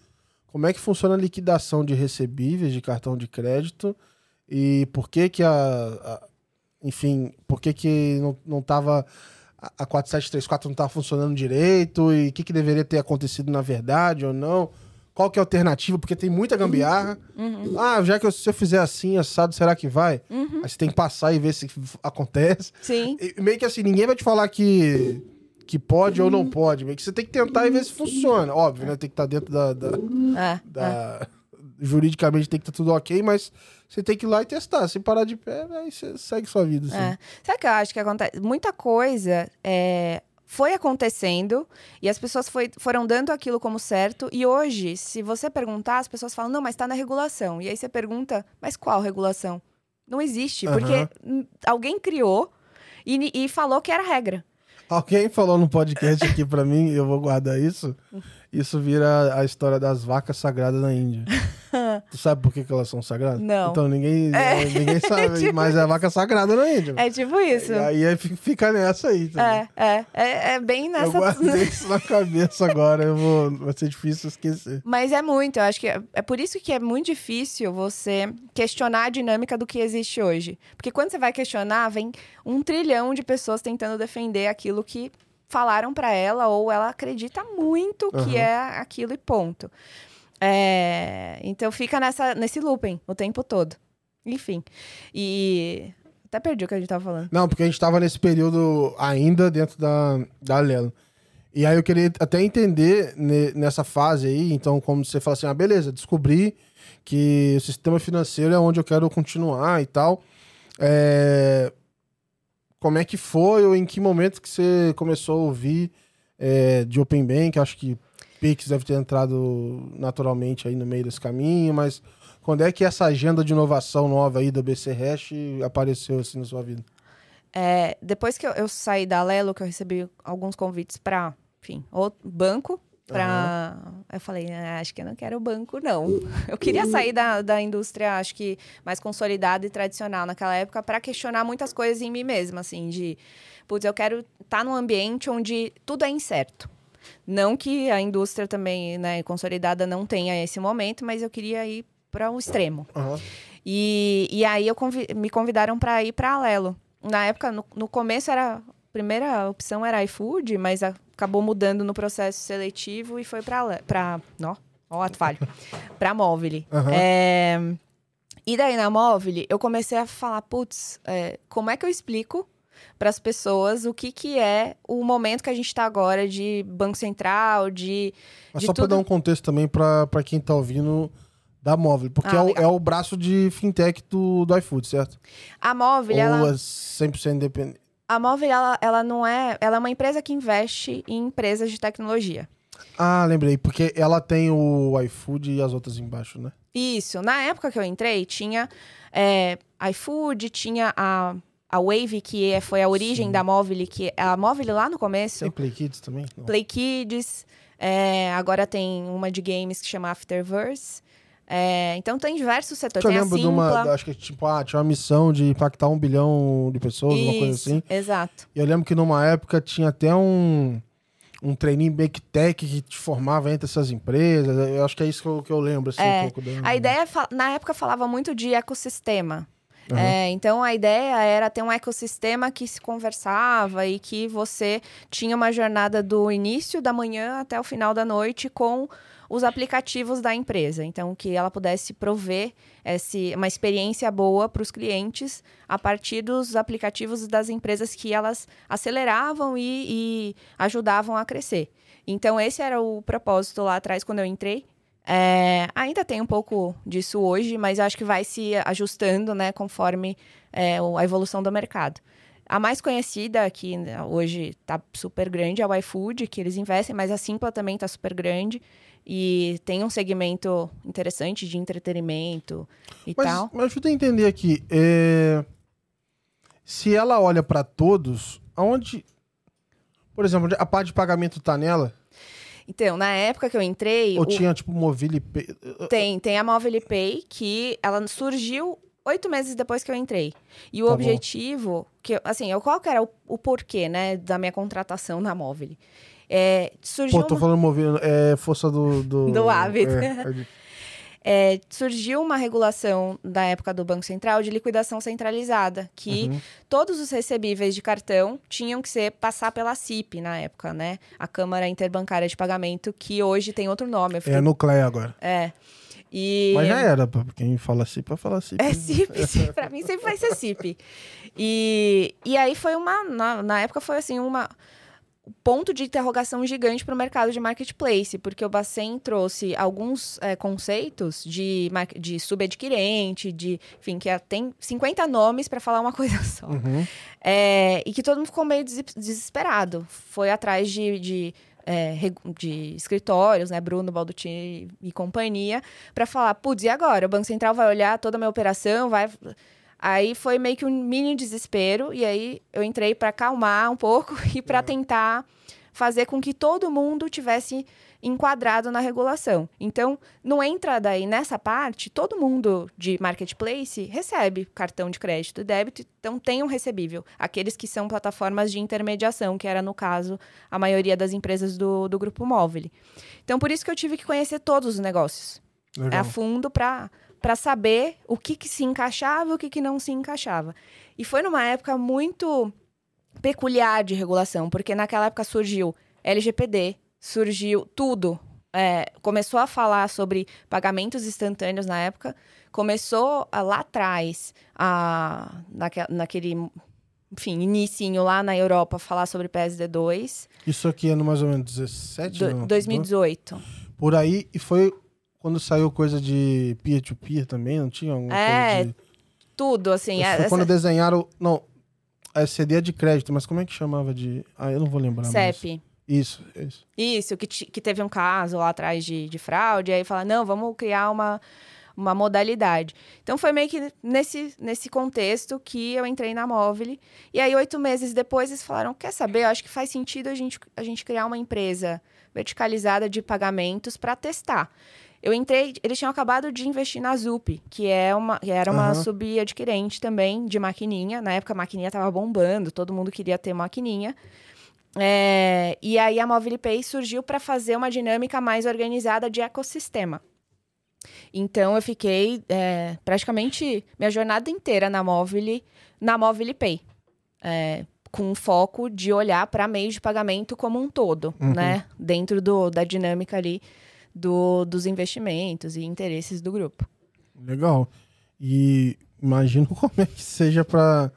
como é que funciona a liquidação de recebíveis de cartão de crédito e por que que a, a- enfim, por que que não, não tava a a 4734 não estava funcionando direito e o que que deveria ter acontecido na verdade ou não? Qual que é a alternativa? Porque tem muita gambiarra. Uhum. Ah, já que eu- se eu fizer assim, assado, será que vai? Uhum. Aí você tem que passar e ver se acontece. Sim. E meio que assim, ninguém vai te falar que, que pode ou não pode. Meio que você tem que tentar e ver se funciona. Óbvio, né? Tem que estar dentro da. da- É, é. Juridicamente tem que estar tudo ok, mas você tem que ir lá e testar. Se parar de pé, aí você segue sua vida. Assim. É. Sabe o que eu acho que acontece? Muita coisa é, foi acontecendo e as pessoas foi- foram dando aquilo como certo. E hoje, se você perguntar, as pessoas falam, não, mas tá na regulação. E aí você pergunta, mas qual regulação? Não existe, Aham. porque alguém criou e, e falou que era regra. Alguém falou no podcast aqui pra mim, eu vou guardar isso. Isso vira a história das vacas sagradas na Índia. tu sabe por que, que elas são sagradas? Não. Então ninguém, ninguém sabe, tipo mas é a vaca sagrada na Índia. É tipo isso. Aí aí fica nessa aí. também. É, é, é, é bem Eu nessa. guardei isso na cabeça agora, eu vou, vai ser difícil esquecer. Mas é muito, eu acho que é, é por isso que é muito difícil você questionar a dinâmica do que existe hoje. Porque quando você vai questionar, vem um trilhão de pessoas tentando defender aquilo que falaram pra ela ou ela acredita muito que Aham. é aquilo e ponto. É, então fica nessa, nesse looping o tempo todo. Enfim. E. Até perdi o que a gente tava falando. Não, porque a gente tava nesse período ainda dentro da, da Lelo. E aí eu queria até entender ne- nessa fase aí, então, como você fala assim, ah, beleza, descobri que o sistema financeiro é onde eu quero continuar e tal. É, Como é que foi ou em que momento que você começou a ouvir é, de Open Bank? Acho que Pix deve ter entrado naturalmente aí no meio desse caminho, mas quando é que essa agenda de inovação nova aí da BC Hash apareceu assim na sua vida? É, depois que eu, eu saí da Lelo, que eu recebi alguns convites para, enfim, outro banco. Pra... Eu falei, "Ah, acho que eu não quero banco, não. Eu queria sair da, da indústria, acho que mais consolidada e tradicional naquela época, para questionar muitas coisas em mim mesma, assim, de, putz, eu quero estar num ambiente onde tudo é incerto. Não que a indústria também, né, consolidada não tenha esse momento, mas eu queria ir para o extremo. Aham. E, e aí eu convi- me convidaram para ir para Alelo. Na época, no, no começo era a primeira opção era iFood, mas a- acabou mudando no processo seletivo e foi para para, ó, ó, falho, para Móvel. É, e daí na Móvel, eu comecei a falar, putz, é, como é que eu explico para as pessoas o que que é o momento que a gente está agora de Banco Central, de Mas de só tudo- dar um contexto também pra quem tá ouvindo da Móvel, porque Ah, é, o, é o braço de fintech do, do iFood, certo? a Móvel, Ou ela é 100% independente? A Móvel, ela, ela não é... Ela é uma empresa que investe em empresas de tecnologia. Ah, lembrei, porque ela tem o iFood e as outras embaixo, né? Isso. Na época que eu entrei, tinha é, iFood, tinha a, a Wave, que é- foi a origem Sim. da Móvel, que a Móvel lá no começo, Tem Play Kids também? Não. Play Kids, é, agora tem uma de games que chama Afterverse. É, então tem diversos setores. Eu Tem lembro de uma. Acho que tipo, ah, tinha uma missão de impactar um bilhão de pessoas, uma coisa Isso, assim. Exato. E eu lembro que numa época tinha até um. Um treininho Bake Tech que te formava entre essas empresas. Eu acho que é isso que eu, que eu lembro, assim, É, um pouco. Da... A ideia, na época, falava muito de ecossistema. Uhum. É, então a ideia era ter um ecossistema que se conversava e que você tinha uma jornada do início da manhã até o final da noite com os aplicativos da empresa. Então, que ela pudesse prover esse, uma experiência boa para os clientes a partir dos aplicativos das empresas que elas aceleravam e, e ajudavam a crescer. Então, esse era o propósito lá atrás, quando eu entrei. É, ainda tem um pouco disso hoje, mas acho que vai se ajustando, né, conforme é, a evolução do mercado. A mais conhecida, que né, hoje está super grande, é o iFood, que eles investem, mas a Simpla também está super grande. E tem um segmento interessante de entretenimento e mas, tal. Mas ajuda a entender aqui. É... Se ela olha para todos, aonde. Por exemplo, a parte de pagamento tá nela? Então, na época que eu entrei. Ou o... tinha, tipo, Mobile Pay? Tem, tem a Mobile Pay, que ela surgiu oito meses depois que eu entrei. E o tá objetivo, que, assim, qual que era o, o porquê, né, da minha contratação na Mobile? É, surgiu Pô, tô uma... falando movendo, é força do... Do, do hábito. É, é, surgiu uma regulação da época do Banco Central de liquidação centralizada, que uhum. todos os recebíveis de cartão tinham que ser passar pela CIP na época, né? A Câmara Interbancária de Pagamento, que hoje tem outro nome. Fiquei... É a Nucleia agora. É. E... Mas já era, quem fala CIP vai falar CIP. É CIP, CIP, pra mim sempre vai ser CIP. E, e aí foi uma, na, na época foi assim, uma ponto de interrogação gigante para o mercado de marketplace, porque o Bacen trouxe alguns é, conceitos de, de subadquirente, de, enfim, que é, tem 50 nomes para falar uma coisa só. Uhum. É, e que todo mundo ficou meio desesperado. Foi atrás de, de é, de escritórios, né, Bruno Balducci e companhia, para falar, putz, e agora? O Banco Central vai olhar toda a minha operação, vai Aí foi meio que um mini desespero, e aí eu entrei para acalmar um pouco e para tentar fazer com que todo mundo tivesse enquadrado na regulação. Então, não entra daí nessa parte, todo mundo de marketplace recebe cartão de crédito e débito, então tem um recebível. Aqueles que são plataformas de intermediação, que era, no caso, a maioria das empresas do, do grupo móvel. Então, por isso que eu tive que conhecer todos os negócios Legal. a fundo para para saber o que, que se encaixava e o que, que não se encaixava. E foi numa época muito peculiar de regulação, porque naquela época surgiu LGPD, surgiu tudo. É, começou a falar sobre pagamentos instantâneos na época, começou a, lá atrás, a, naque, naquele enfim, inicinho lá na Europa, falar sobre PSD2. Isso aqui é no mais ou menos 17? Do, 2018. Por aí, e foi quando saiu coisa de peer-to-peer -peer também, não tinha alguma é, de... tudo, assim. É, quando desenharam... Não, a CD é de crédito, mas como é que chamava de... Ah, eu não vou lembrar CEP. Mais. Isso, isso. Isso, que, que teve um caso lá atrás de, de fraude, aí fala, não, vamos criar uma, uma modalidade. Então foi meio que nesse, nesse contexto que eu entrei na Móvel. E aí, oito meses depois, eles falaram: quer saber? Eu acho que faz sentido a gente, a gente criar uma empresa verticalizada de pagamentos para testar. Eu entrei, eles tinham acabado de investir na Zup, que, é uma, que era uma uhum. subadquirente também de maquininha. Na época a maquininha estava bombando, todo mundo queria ter maquininha. É, e aí a MobilePay surgiu para fazer uma dinâmica mais organizada de ecossistema. Então eu fiquei é, praticamente minha jornada inteira na Mobile, na MobilePay. É, com foco de olhar para meio de pagamento como um todo, uhum. né? Dentro do, da dinâmica ali do, dos investimentos e interesses do grupo. Legal. E imagino como é que seja para.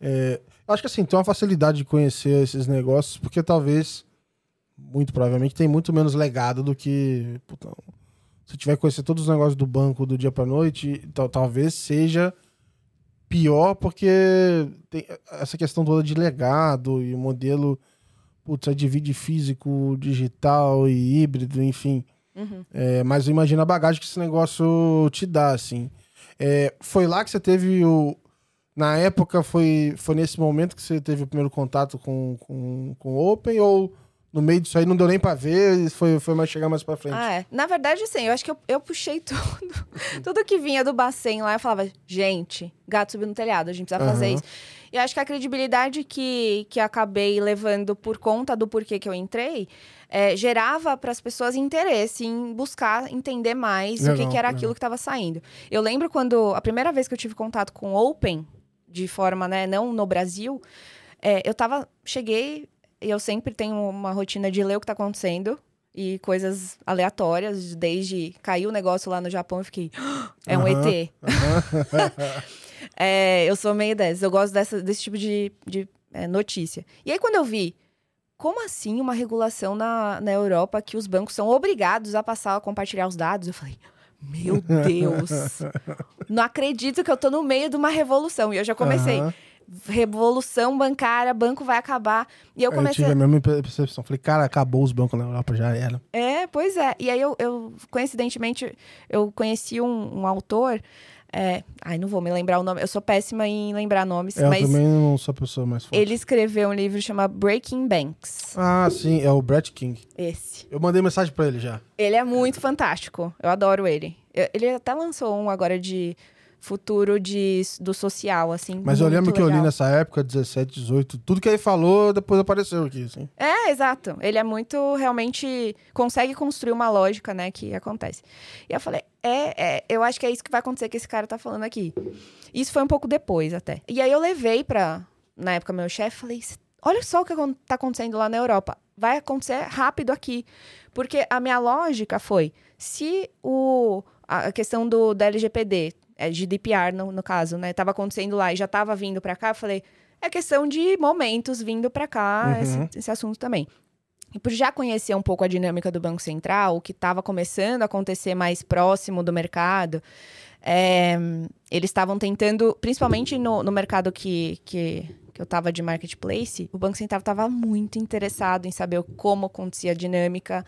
É, acho que assim, tem uma facilidade de conhecer esses negócios, porque talvez, muito provavelmente, tem muito menos legado do que. Puta, se tiver que conhecer todos os negócios do banco do dia para noite, talvez seja pior, porque tem essa questão toda de legado e o modelo. Putz, é divide físico, digital e híbrido, enfim. Uhum. É, mas imagina a bagagem que esse negócio te dá, assim. É, foi lá que você teve o. Na época, foi, foi nesse momento que você teve o primeiro contato com, com, com o Open ou no meio disso aí não deu nem pra ver, foi, foi mais chegar mais pra frente. Ah, é. Na verdade, assim, eu acho que eu, eu puxei tudo. tudo que vinha do Bacen lá, eu falava, gente, gato subiu no telhado, a gente precisa fazer Aham. isso. E eu acho que a credibilidade que, que acabei levando por conta do porquê que eu entrei é, gerava para as pessoas interesse em buscar entender mais o que, Legal, que era legal. aquilo que estava saindo. Eu lembro quando a primeira vez que eu tive contato com o Open, de forma, né, não no Brasil, é, eu tava. Cheguei, e eu sempre tenho uma rotina de ler o que tá acontecendo. E coisas aleatórias, desde caiu o negócio lá no Japão, eu fiquei. "Ah, É um Aham. ET. É, eu sou meio dessas. Eu gosto dessa, desse tipo de, de, é, notícia. E aí, quando eu vi, como assim uma regulação na, na Europa que os bancos são obrigados a passar a compartilhar os dados? Eu falei, meu Deus! não acredito que eu tô no meio de uma revolução. E eu já comecei. Revolução bancária, banco vai acabar. E eu Eu comecei. tive a mesma percepção. Falei, cara, acabou os bancos na Europa, já era. É, pois é. E aí eu, eu coincidentemente, eu conheci um, um autor. É, Ai, não vou me lembrar o nome. Eu sou péssima em lembrar nomes, Eu mas também não sou a pessoa mais forte. ele escreveu um livro chamado Breaking Banks. Ah, sim, é o Brett King. Esse. Eu mandei mensagem pra ele já. Ele é muito fantástico. Eu adoro ele. Eu- Ele até lançou um agora de futuro de, do social, assim. Mas eu lembro que eu li legal. nessa época, 17, 18, tudo que ele falou, depois apareceu aqui, assim. É, exato. Ele é muito, realmente, consegue construir uma lógica, né, que acontece. E eu falei, é, é, eu acho que é isso que vai acontecer que esse cara tá falando aqui. Isso foi um pouco depois, até. E aí eu levei pra, na época, meu chefe, falei, olha só o que tá acontecendo lá na Europa. Vai acontecer rápido aqui. Porque a minha lógica foi, se o, a a questão do, da LGPD, é, GDPR no, no caso, né, tava acontecendo lá e já tava vindo pra cá, eu falei, é questão de momentos vindo pra cá, Uhum. esse, esse assunto também. E por já conhecer um pouco a dinâmica do Banco Central, o que estava começando a acontecer mais próximo do mercado, é, eles estavam tentando, principalmente no, no mercado que, que, que eu estava de marketplace, o Banco Central estava muito interessado em saber como acontecia a dinâmica,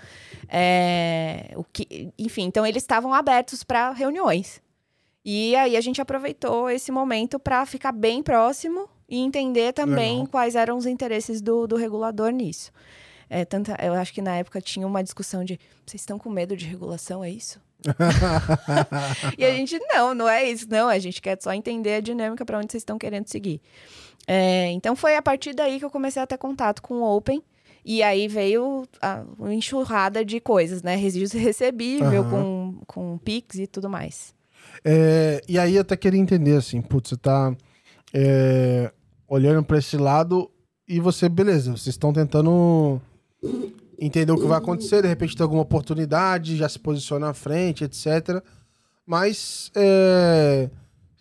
é, o que, enfim, então eles estavam abertos para reuniões. E aí a gente aproveitou esse momento para ficar bem próximo e entender também Legal. quais eram os interesses do, do regulador nisso. É, tanta, eu acho que na época tinha uma discussão de vocês estão com medo de regulação, é isso? e a gente, não, não é isso, não. A gente quer só entender a dinâmica para onde vocês estão querendo seguir. É, então foi a partir daí que eu comecei a ter contato com o Open. E aí veio a, uma enxurrada de coisas, né? Registro recebível, Aham. com, com Pix e tudo mais. É, e aí até queria entender, assim, putz, você tá é, olhando pra esse lado e você, beleza, vocês estão tentando entender o que vai acontecer, de repente tem alguma oportunidade, já se posiciona à frente, etc. Mas é,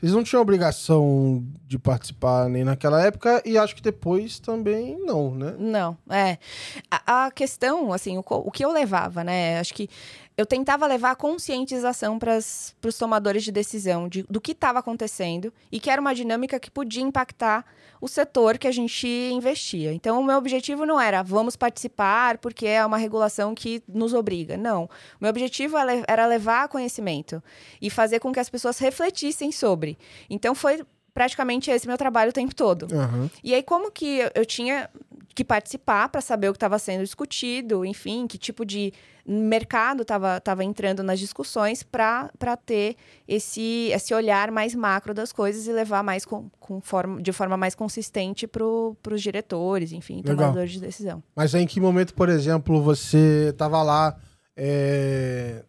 vocês não tinham obrigação de participar nem naquela época e acho que depois também não, né? Não, é. A, a questão, assim, o, o que eu levava, né? Acho que eu tentava levar a conscientização para os tomadores de decisão de, do que estava acontecendo e que era uma dinâmica que podia impactar o setor que a gente investia. Então, o meu objetivo não era vamos participar porque é uma regulação que nos obriga. Não. O meu objetivo le- era levar conhecimento e fazer com que as pessoas refletissem sobre. Então, foi praticamente esse meu trabalho o tempo todo. Aham. E aí, como que eu- eu tinha que participar para saber o que estava sendo discutido, enfim, que tipo de mercado estava entrando nas discussões para ter esse, esse olhar mais macro das coisas e levar mais com, com forma, de forma mais consistente para os diretores, enfim, Legal. tomadores de decisão. Mas em que momento, por exemplo, você tava lá é,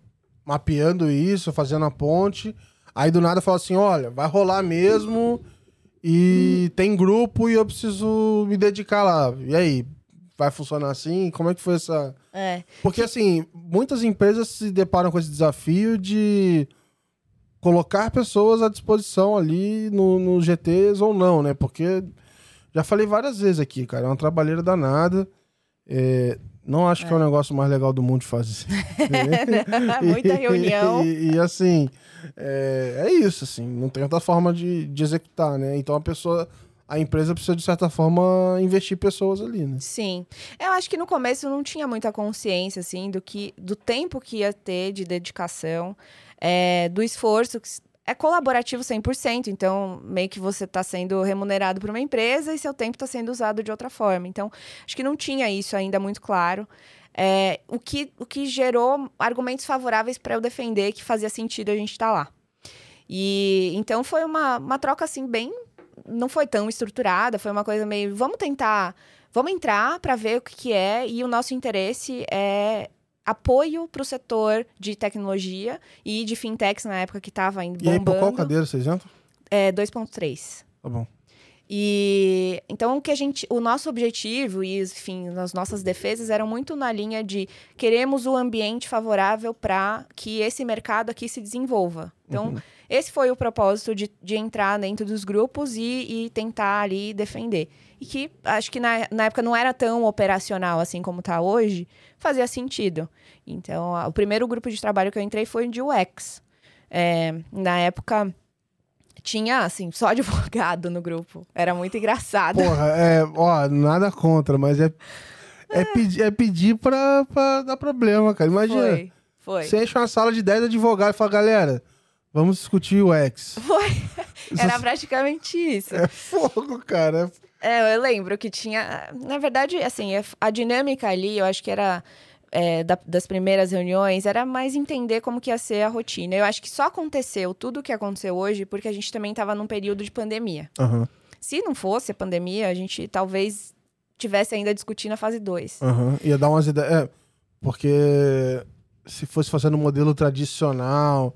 mapeando isso, fazendo a ponte, aí do nada falou assim, olha, vai rolar mesmo e tem grupo e eu preciso me dedicar lá. E aí, vai funcionar assim? Como é que foi essa... É, Porque, assim, muitas empresas se deparam com esse desafio de colocar pessoas à disposição ali no, no GTs ou não, né? Porque já falei várias vezes aqui, cara, é uma trabalheira danada. É, não acho que é o negócio mais legal do mundo de fazer. muita reunião. E, e, assim, é, é isso, assim, não tem outra forma de, de executar, né? Então a pessoa, a empresa precisa, de certa forma, investir pessoas ali, né? Sim. Eu acho que no começo não tinha muita consciência, assim, do que do tempo que ia ter de dedicação, é, do esforço é colaborativo 100%, então meio que você está sendo remunerado por uma empresa e seu tempo está sendo usado de outra forma. Então, acho que não tinha isso ainda muito claro. É, o, que, o que gerou argumentos favoráveis para eu defender que fazia sentido a gente estar tá lá. E então foi uma, uma troca assim bem. Não foi tão estruturada, foi uma coisa meio. Vamos tentar. Vamos entrar para ver o que, que é, e o nosso interesse é apoio para o setor de tecnologia e de fintechs na época que estava bombando. E aí, por qual cadeira vocês entram? É 2.3. Tá bom. E então o que a gente, o nosso objetivo e enfim, as nossas defesas eram muito na linha de queremos o ambiente favorável para que esse mercado aqui se desenvolva. Então uhum. esse foi o propósito de, de entrar dentro dos grupos e, e tentar ali defender. E que acho que na, na época não era tão operacional assim como está hoje, fazia sentido. Então a, o primeiro grupo de trabalho que eu entrei foi de UX. É, na época tinha, assim, só advogado no grupo. Era muito engraçado. Porra, é, ó, nada contra, mas é, é, é. Pedir, é pedir pra, pra dar problema, cara. Imagina. Foi, foi. Você enche uma sala de 10 advogados e fala, galera, vamos discutir o ex. Foi. Era praticamente isso. É fogo, cara. É, eu lembro que tinha. Na verdade, assim, a dinâmica ali, eu acho que era é, da, das primeiras reuniões era mais entender como que ia ser a rotina. Eu acho que só aconteceu tudo o que aconteceu hoje porque a gente também estava num período de pandemia. Uhum. Se não fosse a pandemia, a gente talvez tivesse ainda discutindo a fase 2. Uhum. Ia dar umas ideias. É, porque se fosse fazendo um modelo tradicional,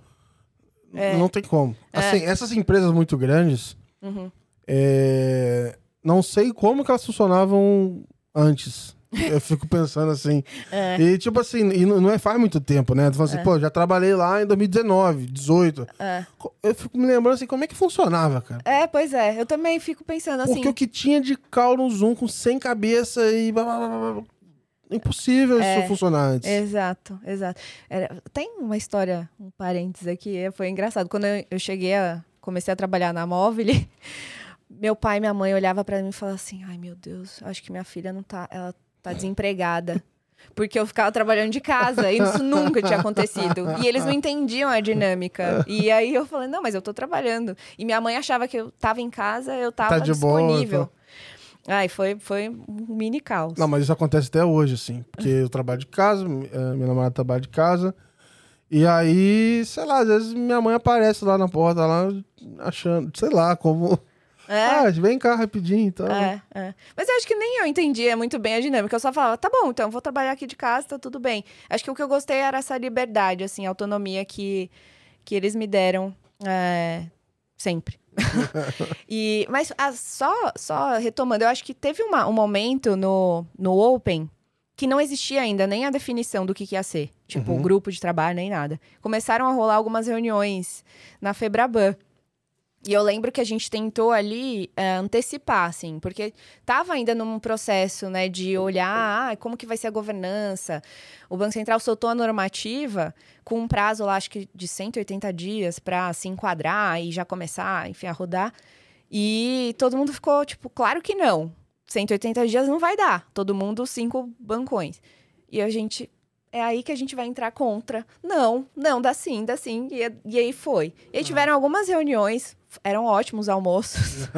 é. não tem como. É. Assim, essas empresas muito grandes, uhum. É, não sei como que elas funcionavam antes. Eu fico pensando assim. É. E tipo assim, e não é faz muito tempo, né? Tu fala assim, é. pô, já trabalhei lá em 2019, 18. É. Eu fico me lembrando assim, como é que funcionava, cara? É, pois é. Eu também fico pensando assim. Porque o que tinha de cal no Zoom com sem cabeça e. Blá, blá, blá, Impossível é, isso funcionar antes. Exato, exato. Era, tem uma história, um parênteses aqui, é, foi engraçado. Quando eu, eu cheguei a. Comecei a trabalhar na móvel, meu pai e minha mãe olhavam para mim e falavam assim: ai meu Deus, acho que minha filha não tá. Ela tá desempregada. Porque eu ficava trabalhando de casa e isso nunca tinha acontecido. E eles não entendiam a dinâmica. E aí eu falei, não, mas eu tô trabalhando. E minha mãe achava que eu tava em casa, eu tava tá disponível. Boa, tô... Ai, foi, foi um mini caos. Não, mas isso acontece até hoje, assim. Porque eu trabalho de casa, eh, minha namorada trabalha de casa. E aí, sei lá, às vezes minha mãe aparece lá na porta, lá, achando, sei lá, como é. Ah, vem cá rapidinho, então. É, é. Mas eu acho que nem eu entendia muito bem a dinâmica. Eu só falava, tá bom, então vou trabalhar aqui de casa, tá tudo bem. Acho que o que eu gostei era essa liberdade, assim, autonomia que, que eles me deram é, sempre. e, mas ah, só, só retomando, eu acho que teve uma, um momento no, no Open que não existia ainda nem a definição do que, que ia ser. Tipo, uhum. grupo de trabalho, nem nada. Começaram a rolar algumas reuniões na Febraban. E eu lembro que a gente tentou ali é, antecipar, assim, porque estava ainda num processo, né, de olhar ah, como que vai ser a governança. O Banco Central soltou a normativa com um prazo lá, acho que de 180 dias para se enquadrar e já começar, enfim, a rodar. E todo mundo ficou, tipo, claro que não. 180 dias não vai dar. Todo mundo, cinco bancões. E a gente, é aí que a gente vai entrar contra. Não, não, dá sim, dá sim. E, e aí foi. E aí tiveram algumas reuniões, eram ótimos almoços.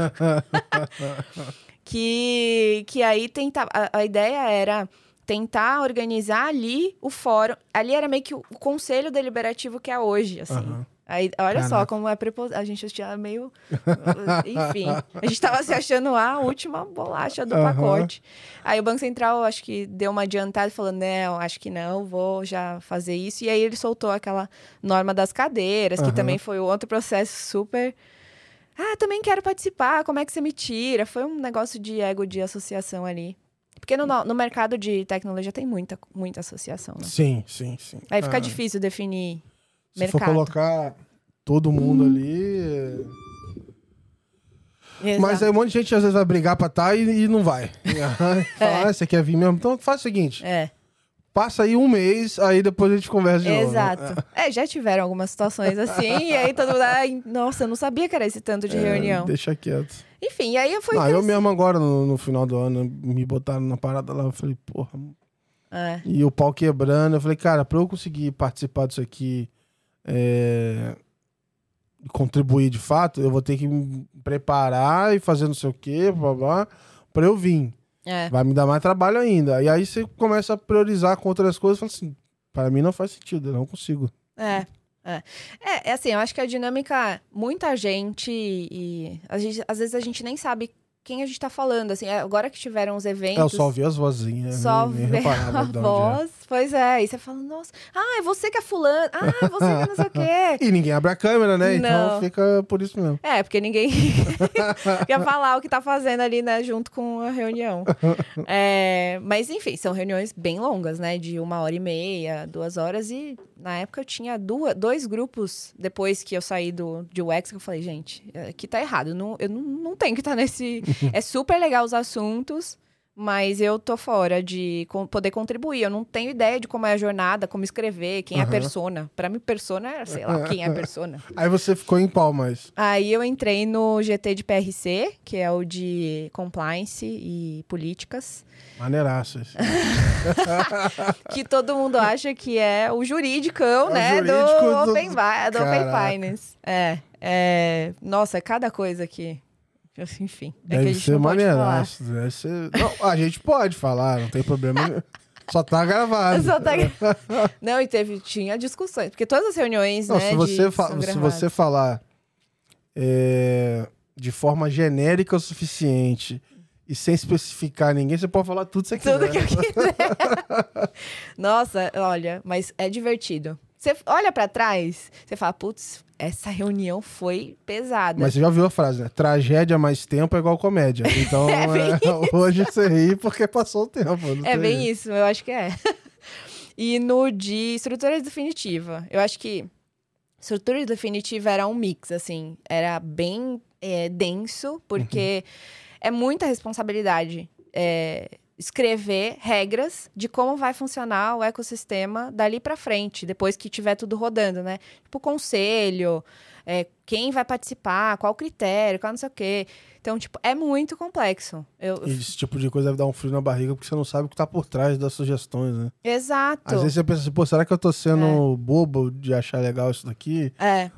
que, que aí tentava. A, ideia era tentar organizar ali o fórum. Ali era meio que o, o conselho deliberativo que é hoje, assim. Uhum. Aí, olha Caraca. só como é preposto. A gente tinha meio. Enfim. A gente estava se achando a última bolacha do uhum. pacote. Aí o Banco Central, acho que deu uma adiantada e falou: não, acho que não, vou já fazer isso. E aí ele soltou aquela norma das cadeiras, que uhum. também foi outro processo super. Ah, também quero participar, como é que você me tira? Foi um negócio de ego de associação ali. Porque no, no mercado de tecnologia tem muita, muita associação, né? Sim, sim, sim. Aí fica ah. difícil definir se mercado. for colocar todo mundo ali. Exato. Mas aí um monte de gente às vezes vai brigar pra tá e, e não vai. É. ah, você quer vir mesmo? Então faz o seguinte. É. Passa aí um mês, aí depois a gente conversa de Exato. novo. Exato. É, já tiveram algumas situações assim, e aí todo mundo. Ai, nossa, eu não sabia que era esse tanto de é, reunião. Deixa quieto. Enfim, aí eu fui. Não, eu mesmo agora, no, no, final do ano, me botaram na parada lá, eu falei, porra. É. E o pau quebrando, eu falei, cara, pra eu conseguir participar disso aqui é, contribuir de fato, eu vou ter que me preparar e fazer não sei o quê, blá, blá, pra eu vir. É. Vai me dar mais trabalho ainda. E aí você começa a priorizar com outras coisas e fala assim, para mim não faz sentido, eu não consigo. É. É. é, é assim, eu acho que a dinâmica, muita gente e a gente, às vezes a gente nem sabe quem a gente tá falando, assim, é, agora que tiveram os eventos... É, eu só ouvi as vozinhas, Só nem, a é. voz, pois é, e você fala, nossa, ah, é você que é fulano, ah, é você que é não sei o quê. E ninguém abre a câmera, né? Então Não. fica por isso mesmo. É, porque ninguém quer falar o que tá fazendo ali, né, junto com a reunião. É, mas, enfim, são reuniões bem longas, né, de uma hora e meia, duas horas, e na época eu tinha duas, dois grupos, depois que eu saí do, de UX, que eu falei, gente, aqui tá errado, não, eu não, não tenho que estar nesse... é super legal os assuntos, mas eu tô fora de poder contribuir. Eu não tenho ideia de como é a jornada, como escrever, quem é a persona. Pra mim, persona é, sei lá, quem é a persona. Aí você ficou em pau, mas. Aí eu entrei no GT de PRC, que é o de compliance e políticas, Maneiraço. esse. que todo mundo acha que é o juridicão, É né, jurídico do, do- Open, do Open. Finance. É, é, nossa, é cada coisa que, enfim, é que a Deve gente ser maneiraço. Deve ser... Não, a gente pode falar, não tem problema. Só tá gravado. Só tá- Não, e teve, tinha discussões, porque todas as reuniões, Não, né, se você, fa- se gravadas. você falar é, de forma genérica o suficiente e sem especificar ninguém, você pode falar tudo que você Tudo quiser. que eu quiser. Nossa, olha, mas é divertido. Você olha pra trás, você fala, putz, essa reunião foi pesada. Mas você já ouviu a frase, né? Tragédia mais tempo é igual comédia. Então, É é, hoje você ri porque passou o tempo. É bem jeito. isso, eu acho que é. e no de estrutura definitiva, eu acho que estrutura definitiva era um mix, assim, era bem é, denso, porque é muita responsabilidade é, escrever regras de como vai funcionar o ecossistema dali pra frente, depois que tiver tudo rodando, né? Tipo, conselho, é, quem vai participar, qual critério, qual não sei o quê. Então, tipo, é muito complexo. Eu, E esse tipo de coisa deve dar um frio na barriga porque você não sabe o que tá por trás das sugestões, né? Exato. Às vezes você pensa assim, pô, será que eu tô sendo bobo de achar legal isso daqui? É.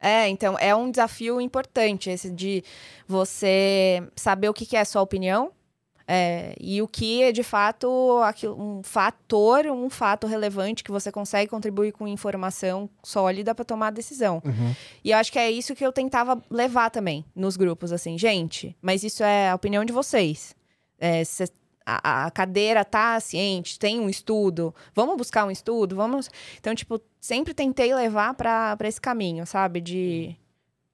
É, então é um desafio importante esse de você saber o que que é a sua opinião é, e o que é de fato um fator, um fato relevante que você consegue contribuir com informação sólida para tomar a decisão. Uhum. E eu acho que é isso que eu tentava levar também nos grupos, assim, gente, mas isso é a opinião de vocês. É, cê- a, a cadeira tá ciente, tem um estudo, vamos buscar um estudo, vamos. Então, tipo, sempre tentei levar para esse caminho, sabe? De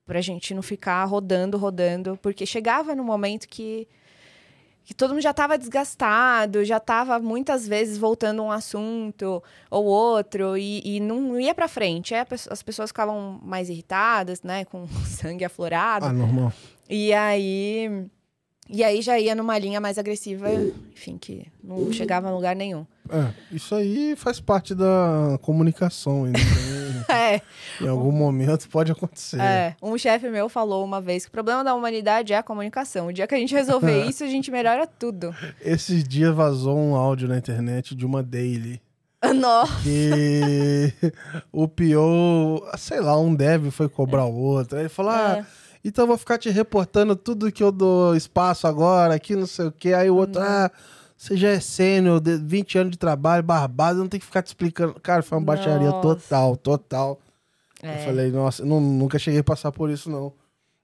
pra gente não ficar rodando, rodando, porque chegava no momento que que todo mundo já estava desgastado, já estava muitas vezes voltando um assunto ou outro e, e não ia para frente. Pe- as pessoas ficavam mais irritadas, né, com sangue aflorado. Ah, normal. E aí e aí já ia numa linha mais agressiva, enfim, que não chegava a lugar nenhum. É, isso aí faz parte da comunicação. né? É, em algum momento pode acontecer. é. Um chefe meu falou uma vez que o problema da humanidade é a comunicação. O dia que a gente resolver isso, a gente melhora tudo. Esses dias vazou um áudio na internet de uma daily. Nossa. Que o PO, sei lá, um dev foi cobrar o outro. Aí ele falou: Ah, É. então eu vou ficar te reportando tudo que eu dou espaço agora, aqui não sei o quê. Aí o outro, Uhum. ah, você já é sênior, de 20 anos de trabalho, barbado, não tem que ficar te explicando. Cara, foi uma baixaria Nossa. total, total. É. Eu falei, nossa, não- nunca cheguei a passar por isso, não.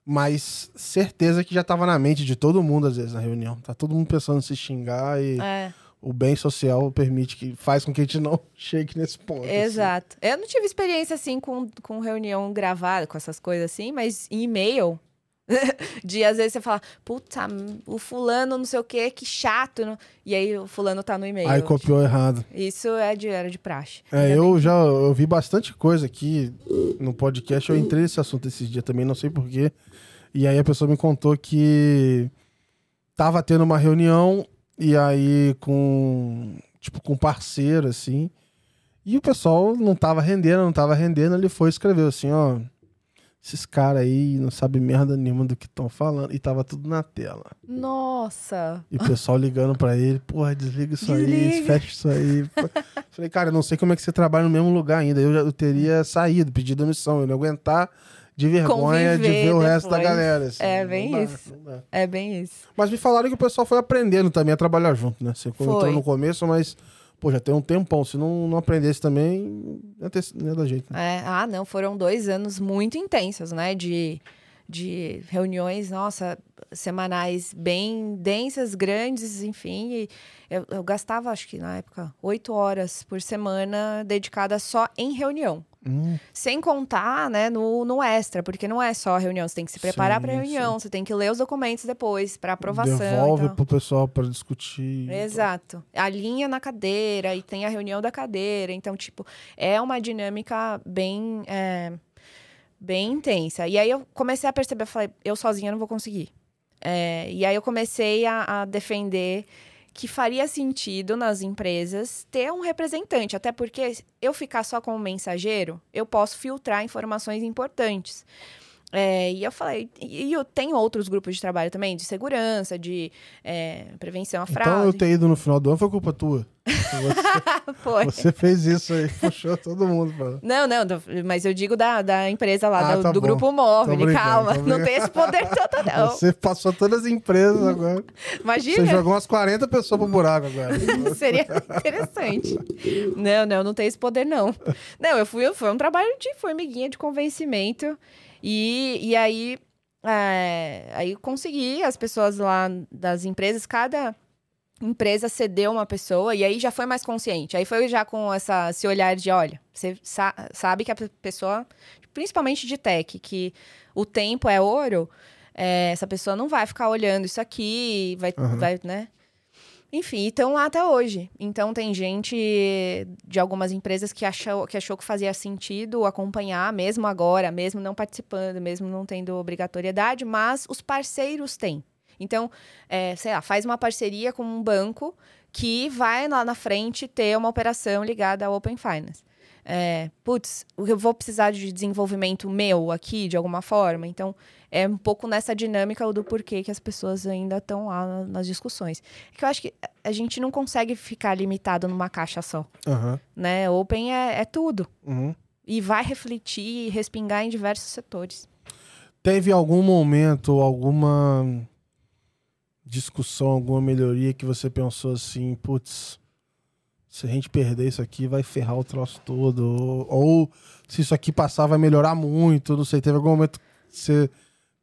Mas certeza que já tava na mente de todo mundo, às vezes, na reunião. Tá todo mundo pensando em se xingar e É. o bem social permite que faz com que a gente não chegue nesse ponto. assim. Exato. Eu não tive experiência assim com, com reunião gravada, com essas coisas assim, mas em e-mail. de às vezes você fala, puta, o fulano não sei o que, que chato. não- E aí o fulano tá no e-mail. Aí copiou errado. Isso é de, era de praxe. É, eu bem. já eu vi bastante coisa aqui no podcast. Eu entrei nesse assunto esses dias também, não sei porquê. E aí a pessoa me contou que tava tendo uma reunião e aí com tipo com parceiro assim. E o pessoal não tava rendendo, não tava rendendo, ele foi e escreveu assim, ó, esses caras aí não sabem merda nenhuma do que estão falando e tava tudo na tela. Nossa. E o pessoal ligando pra ele, porra, desliga isso aí, Desliga. fecha isso aí. Falei, cara, eu não sei como é que você trabalha no mesmo lugar ainda. Eu já eu teria saído, pedido demissão, eu não aguentar de vergonha de Conviver ver o resto da galera. assim. É, bem dá, isso. É bem isso. Mas me falaram que o pessoal foi aprendendo também a trabalhar junto, né? Você comentou Foi. no começo, mas, pô, já tem um tempão. Se não, não aprendesse também, ia, ter, não ia dar jeito, né? É, ah, não, foram dois anos muito intensos, né? De, de reuniões, nossa, semanais bem densas, grandes, enfim. Eu, eu gastava, acho que na época, oito horas por semana dedicada só em reunião. Hum, Sem contar, né, no, no extra, porque não é só a reunião, você tem que se preparar para Sim, reunião, você tem que ler os documentos depois para aprovação. devolve e tal. pro pessoal pra discutir. Exato. A linha na cadeira e tem a reunião da cadeira. Então, tipo, é uma dinâmica bem, é, bem intensa. E aí eu comecei a perceber, eu falei, eu sozinha não vou conseguir. É, e aí eu comecei a, a defender que faria sentido nas empresas ter um representante, até porque eu ficar só como mensageiro, eu posso filtrar informações importantes. É, e eu falei, e eu tenho outros grupos de trabalho também, de segurança, de é, prevenção à Então eu fraude. ter ido no final do ano foi culpa tua. Você, Foi. você fez isso aí, puxou todo mundo. Pra... Não, não, mas eu digo da, da empresa lá, Ah, do, tá do grupo móvel. Calma, não tem esse poder todo, não. Você passou todas as empresas agora. Imagina. Você jogou umas 40 pessoas pro buraco agora. Seria interessante. Não, não, não tem esse poder, não. Não, eu fui, foi um trabalho de formiguinha de convencimento. E, e aí, é, aí consegui as pessoas lá das empresas, cada empresa cedeu uma pessoa e aí já foi mais consciente. Aí foi já com essa, esse olhar de, olha, você sa- sabe que a pe- pessoa, principalmente de tech, que o tempo é ouro, é, essa pessoa não vai ficar olhando isso aqui, vai, Aham. vai né? Enfim, estão lá até hoje. Então tem gente de algumas empresas que achou, que achou que fazia sentido acompanhar, mesmo agora, mesmo não participando, mesmo não tendo obrigatoriedade, mas os parceiros têm. Então, é, sei lá, faz uma parceria com um banco que vai lá na frente ter uma operação ligada ao Open Finance. É, putz, eu vou precisar de desenvolvimento meu aqui, de alguma forma. Então, é um pouco nessa dinâmica do porquê que as pessoas ainda estão lá na- nas discussões. É que eu acho que a gente não consegue ficar limitado numa caixa só, Aham. né? Open é, é tudo. Uhum. E vai refletir e respingar em diversos setores. Teve algum momento, alguma discussão, alguma melhoria que você pensou assim, putz, se a gente perder isso aqui vai ferrar o troço todo, ou, ou se isso aqui passar vai melhorar muito, não sei, teve algum momento que você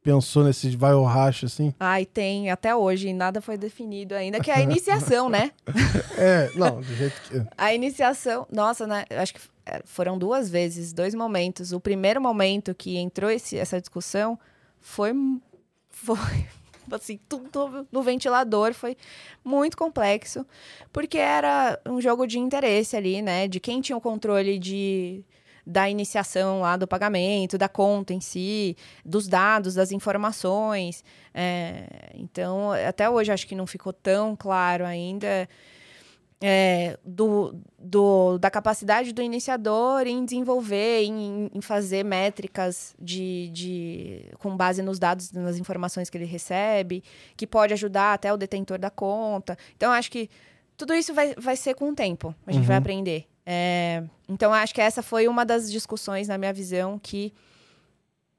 pensou nesse vai ou racha assim? Ai, tem até hoje, nada foi definido ainda, que é a iniciação, né? É, não, do jeito que... A iniciação, nossa, né? Acho que é, foram duas vezes, dois momentos. O primeiro momento que entrou esse- essa discussão foi, foi assim, tudo no ventilador, foi muito complexo, porque era um jogo de interesse ali, né? De quem tinha o controle de da iniciação lá do pagamento, da conta em si, dos dados, das informações. É, então, até hoje acho que não ficou tão claro ainda é, do, do- da capacidade do iniciador em desenvolver, em, em fazer métricas de, de, com base nos dados, nas informações que ele recebe, que pode ajudar até o detentor da conta. Então, acho que tudo isso vai, vai ser com o tempo, a gente vai Uhum. aprender. É, então, acho que essa foi uma das discussões, na minha visão, que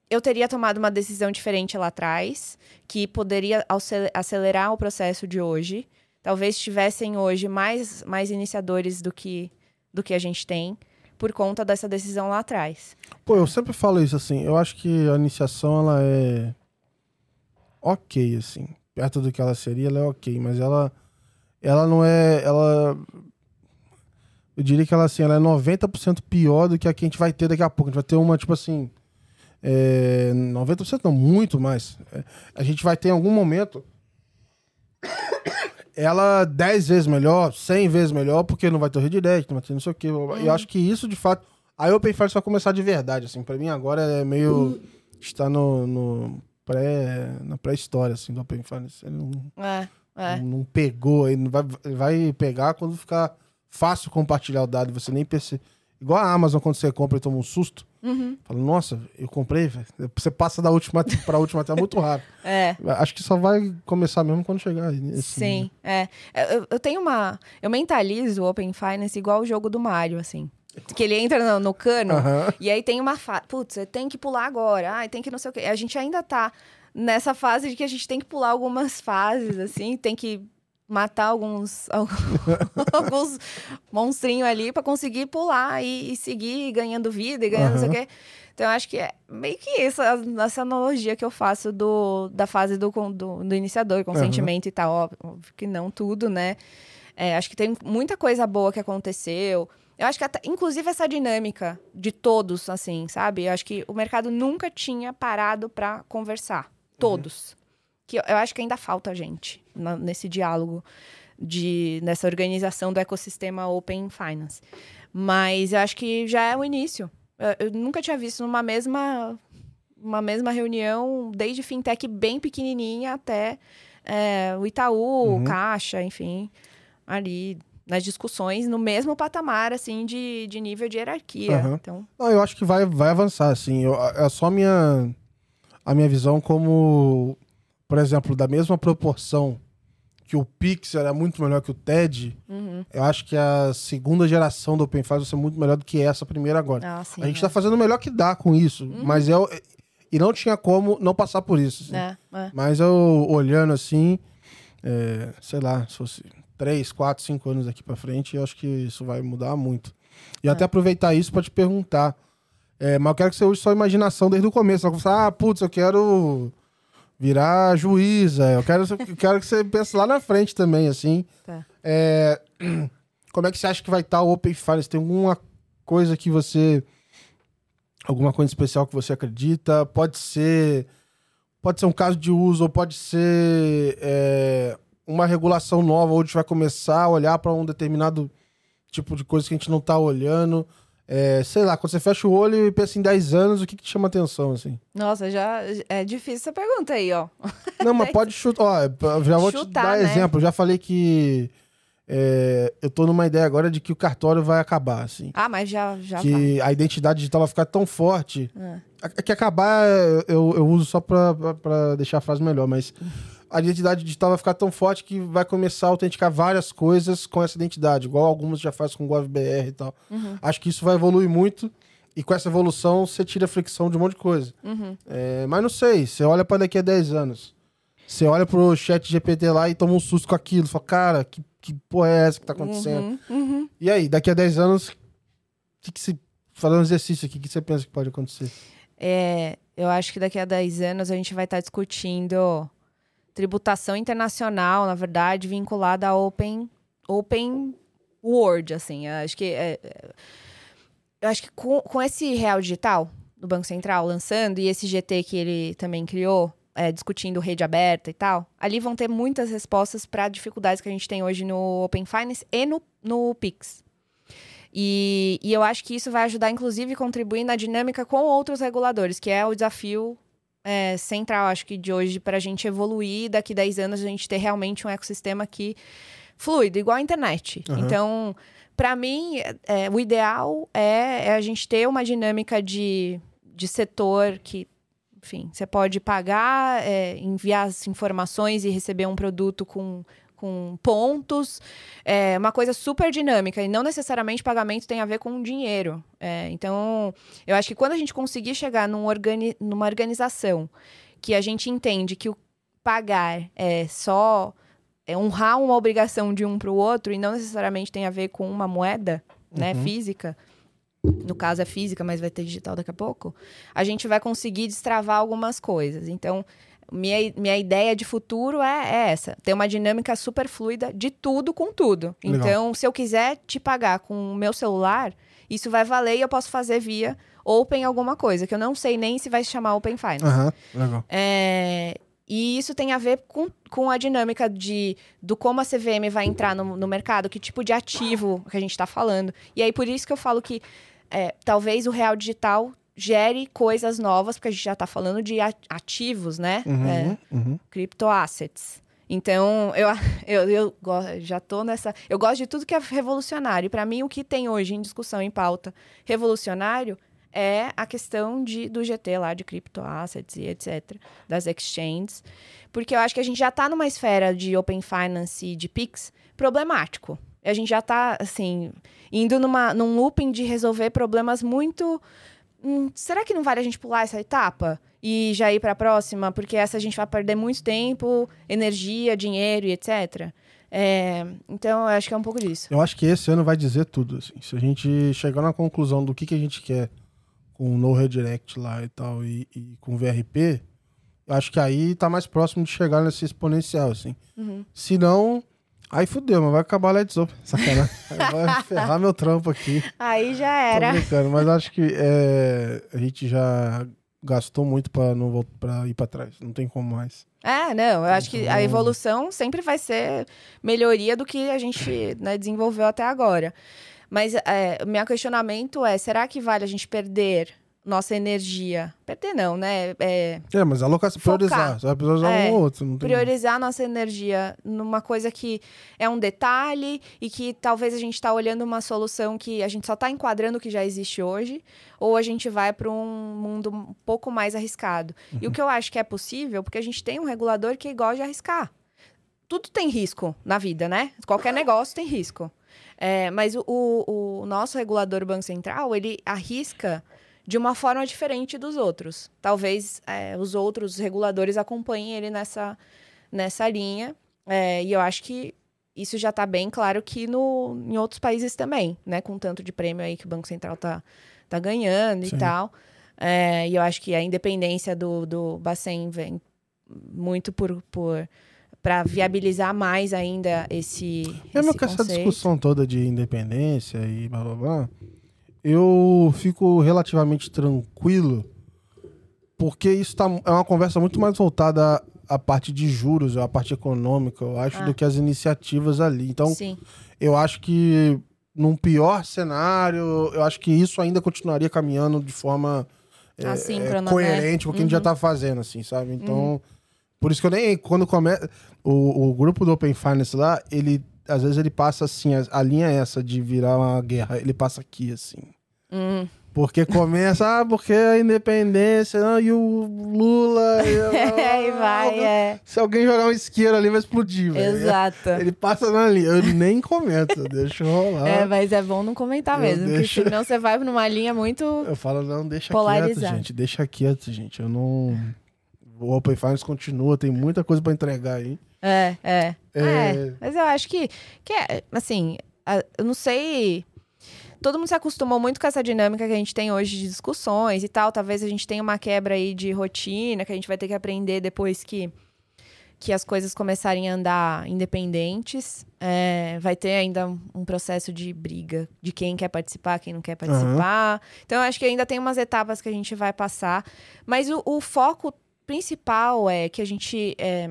eu teria tomado uma decisão diferente lá atrás, que poderia acele- acelerar o processo de hoje talvez tivessem hoje mais, mais iniciadores do que, do que a gente tem por conta dessa decisão lá atrás. Pô, eu sempre falo isso assim, eu acho que a iniciação ela é ok, assim, perto do que ela seria, ela é ok, mas ela ela não é, ela eu diria que ela assim, ela é 90% pior do que a que a gente vai ter daqui a pouco. A gente vai ter uma tipo assim, é, 90% não, muito mais. É, a gente vai ter em algum momento ela 10 vezes melhor, 100 vezes melhor, porque não vai ter o redirect, não vai ter não sei o quê. E eu acho que isso, de fato, a Open Finance vai começar de verdade, assim. Pra mim, agora é meio... Está no, no pré... Na pré-história, assim, do Open Finance. Ele não, É, é. não pegou, ele não vai, vai pegar quando ficar fácil compartilhar o dado, você nem percebe. Igual a Amazon, quando você compra e toma um susto. Uhum. Fala, nossa, eu comprei. Você passa da última pra última até muito rápido. É. Acho que só vai começar mesmo quando chegar. Sim, é. Eu, eu tenho uma. Eu mentalizo o Open Finance igual o jogo do Mario, assim. que ele entra no, no cano. Aham. E aí tem uma fase. Putz, você tem que pular agora. Ai, tem que não sei o quê. A gente ainda tá nessa fase de que a gente tem que pular algumas fases, assim, tem que matar alguns, alguns monstrinhos ali pra conseguir pular e, e seguir ganhando vida e ganhando não sei o quê. Então, eu acho que é meio que isso, a- essa analogia que eu faço do, da fase do, do, do iniciador, consentimento e tal. Óbvio, óbvio que não tudo, né? É, acho que tem muita coisa boa que aconteceu. Eu acho que até, inclusive essa dinâmica de todos, assim, sabe? Eu acho que o mercado nunca tinha parado pra conversar. Todos. Que eu, eu acho que ainda falta gente na- nesse diálogo de nessa organização do ecossistema Open Finance. Mas eu acho que já é o início. Eu, eu nunca tinha visto numa mesma uma mesma reunião, desde fintech bem pequenininha até é, o Itaú, Uhum. Caixa, enfim, ali nas discussões no mesmo patamar assim de, de nível de hierarquia. Aham. Então, Não, eu acho que vai, vai avançar, assim. Eu- é só a minha, a minha visão como, por exemplo, da mesma proporção que o Pix era muito melhor que o TED, uhum. eu acho que a segunda geração do Open vai ser muito melhor do que essa primeira agora. ah, sim, a gente é. tá fazendo o melhor que dá com isso, mas eu... E não tinha como não passar por isso. assim. É, é. Mas eu olhando assim, é, sei lá, se fosse 3, 4, 5 anos aqui pra frente, eu acho que isso vai mudar muito. E até aproveitar isso pra te perguntar. é, mas eu quero que você use sua imaginação desde o começo. Você, ah, putz, eu quero virar juíza. Eu quero, eu quero que você pense lá na frente também, assim. Tá. É, como é que você acha que vai estar o Open Finance? Tem alguma coisa que você. Alguma coisa especial que você acredita? Pode ser. Pode ser um caso de uso, ou pode ser é, uma regulação nova, onde a gente vai começar a olhar para um determinado tipo de coisa que a gente não tá olhando. É, sei lá, quando você fecha o olho e pensa em 10 anos, o que, que te chama atenção, assim? Nossa, já é difícil essa pergunta aí, ó. Não, mas pode chutar. Ó, já vou te Chutar, dar né? exemplo. Já falei que é, eu tô numa ideia agora de que o cartório vai acabar, assim. Ah, mas já já vai. que a identidade digital vai ficar tão forte. É. A- Que acabar eu, eu uso só pra, pra- pra deixar a frase melhor, mas a identidade digital vai ficar tão forte que vai começar a autenticar várias coisas com essa identidade, igual algumas já faz com o GovBR e tal. Uhum. Acho que isso vai evoluir muito e com essa evolução você tira a fricção de um monte de coisa. Uhum. É, mas não sei, você olha pra daqui a 10 anos. Você olha pro chat GPT lá e toma um susto com aquilo. Fala, cara, que, que porra é essa que tá acontecendo? Uhum, uhum. E aí, daqui a 10 anos, o que, que se. Fazendo um exercício aqui, o que você pensa que pode acontecer? É, eu acho que daqui a 10 anos a gente vai estar discutindo tributação internacional, na verdade, vinculada à Open, open World, assim. Eu acho que, é, é, eu acho que com, com esse real digital do Banco Central lançando e esse GT que ele também criou, é, discutindo rede aberta e tal, ali vão ter muitas respostas para dificuldades que a gente tem hoje no Open Finance e no, no Pix. E, e eu acho que isso vai ajudar, inclusive, contribuir na dinâmica com outros reguladores, que é o desafio é, central, acho que, de hoje, para a gente evoluir. Daqui 10 anos, a gente ter realmente um ecossistema que fluido, igual a internet. Aham. Então, para mim, é, o ideal é, é a gente ter uma dinâmica de, de setor que, enfim, você pode pagar, é, enviar as informações e receber um produto com, com pontos. É uma coisa super dinâmica e não necessariamente pagamento tem a ver com dinheiro. É, então, eu acho que quando a gente conseguir chegar num organi numa organização que a gente entende que o pagar é só é honrar uma obrigação de um para o outro e não necessariamente tem a ver com uma moeda, né, Uhum. física. No caso é física, mas vai ter digital daqui a pouco. A gente vai conseguir destravar algumas coisas. Então, minha, minha ideia de futuro é, é essa: ter uma dinâmica super fluida de tudo com tudo. Legal. Então, se eu quiser te pagar com o meu celular, isso vai valer e eu posso fazer via Open alguma coisa, que eu não sei nem se vai se chamar Open Finance. Aham, legal. É, e isso tem a ver com, com a dinâmica de, do como a CVM vai entrar no, no mercado, que tipo de ativo que a gente está falando. E aí, por isso que eu falo que é, talvez o real digital gere coisas novas, porque a gente já está falando de ativos, né? Uhum, É, uhum. Então, eu, eu, eu já tô nessa. Eu gosto de tudo que é revolucionário. Para mim, o que tem hoje em discussão, em pauta revolucionário, é a questão de, do GT lá, de criptoassets e etc., das exchanges. Porque eu acho que a gente já está numa esfera de Open Finance e de PIX problemático. A gente já tá, assim, indo numa, num looping de resolver problemas muito. Hum, será que não vale a gente pular essa etapa? E já ir para a próxima? Porque essa a gente vai perder muito tempo, energia, dinheiro e etc. É, então, eu acho que é um pouco disso. Eu acho que esse ano vai dizer tudo. Assim. Se a gente chegar na conclusão do que, que a gente quer com o No Redirect lá e tal, e, e com o VRP, eu acho que aí tá mais próximo de chegar nesse exponencial, assim. Uhum. Se não, aí fudeu, mas vai acabar a Let's Open. Sacanagem. Vai ferrar meu trampo aqui. Aí já Tô era. brincando, mas acho que é, a gente já gastou muito pra, não voltar, pra ir pra trás. Não tem como mais. É, não, eu acho que a Então- evolução sempre vai ser melhoria do que a gente né, desenvolveu até agora. Mas é, o meu questionamento é: será que vale a gente perder nossa energia? Perder não, né? É, É, mas Focar. priorizar. Você vai priorizar É, um ou outro. Priorizar nossa energia numa coisa que é um detalhe e que talvez a gente está olhando uma solução que a gente só está enquadrando o que já existe hoje, ou a gente vai para um mundo um pouco mais arriscado. E o que eu acho que é possível, porque a gente tem um regulador que gosta de arriscar. Tudo tem risco na vida, né? Qualquer negócio tem risco. É, mas o, o, o nosso regulador Banco Central, ele arrisca de uma forma diferente dos outros. Talvez é, os outros reguladores acompanhem ele nessa, nessa linha. É, e eu acho que isso já está bem claro que no, em outros países também, né? Com tanto de prêmio aí que o Banco Central tá, tá ganhando Sim. e tal. É, e eu acho que a independência do, do Bacen vem muito por... por para viabilizar mais ainda esse, Mesmo esse essa conceito. discussão toda de independência e blá blá blá, eu fico relativamente tranquilo, porque isso tá, é uma conversa muito mais voltada à, à parte de juros, à parte econômica, eu acho, Ah. do que as iniciativas ali. Então, Sim. eu acho que num pior cenário, eu acho que isso ainda continuaria caminhando de forma é, né? coerente com o que a gente já Uhum. tá fazendo, assim, sabe? Então, por isso que eu nem, quando começa, o, o grupo do Open Finance lá, ele, às vezes ele passa assim, a, a linha é essa de virar uma guerra, ele passa aqui, assim. Hum. Porque começa, ah, porque a independência, ah, e o Lula... E, É, e vai, é. Se alguém jogar um isqueiro ali, vai explodir, velho. Exato. Ele passa na linha, eu nem comento, deixa rolar. É, mas é bom não comentar Eu mesmo, deixo- porque senão você vai numa linha muito. Eu falo, não, deixa Polarizado. quieto, gente. Deixa quieto, gente. Eu não. O Open Finance continua, tem muita coisa pra entregar aí. É, é. É. É, mas eu acho que, que é, assim, eu não sei. Todo mundo se acostumou muito com essa dinâmica que a gente tem hoje de discussões e tal. Talvez a gente tenha uma quebra aí de rotina que a gente vai ter que aprender depois que, que as coisas começarem a andar independentes. É, vai ter ainda um- processo de briga de quem quer participar, quem não quer participar. Então, eu acho que ainda tem umas etapas que a gente vai passar. Mas o, o foco principal é que a gente. é,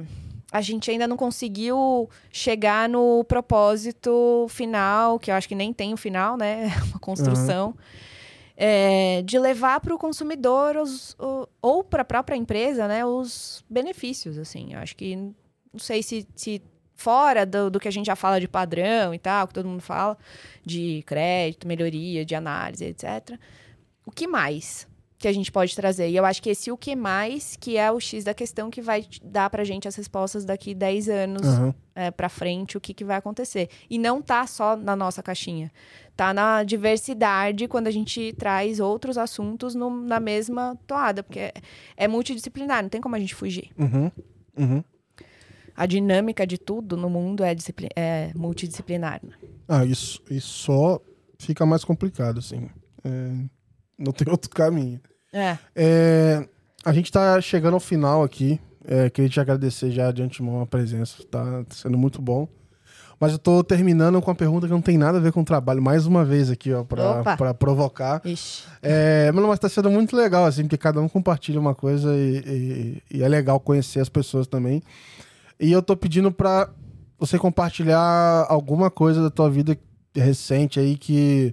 a gente ainda não conseguiu chegar no propósito final, que eu acho que nem tem o final, né? É uma construção. é, de levar para o consumidor os, o- ou para a própria empresa, né, os benefícios, assim. Eu acho que não sei se, se fora do, do que a gente já fala de padrão e tal, que todo mundo fala, de crédito, melhoria, de análise, etc. O que mais que a gente pode trazer? E eu acho que esse o que mais que é o X da questão que vai dar pra gente as respostas daqui 10 anos Aham. é, para frente, o que, que vai acontecer. E não tá só na nossa caixinha. Tá na diversidade quando a gente traz outros assuntos no- na mesma toada, porque é, é multidisciplinar, não tem como a gente fugir. Uhum. Uhum. A dinâmica de tudo no mundo é, é multidisciplinar. né? Ah, isso, isso só fica mais complicado, assim. É, não tem outro caminho. É. É, a gente tá chegando ao final aqui. É, queria te agradecer já de antemão a presença. Tá sendo muito bom. Mas eu tô terminando com uma pergunta que não tem nada a ver com o trabalho. Mais uma vez aqui, ó, pra, Opa. pra provocar. Ixi. É, mas, mas tá sendo muito legal, assim, porque cada um compartilha uma coisa e, e- e é legal conhecer as pessoas também. E eu tô pedindo pra você compartilhar alguma coisa da tua vida recente aí que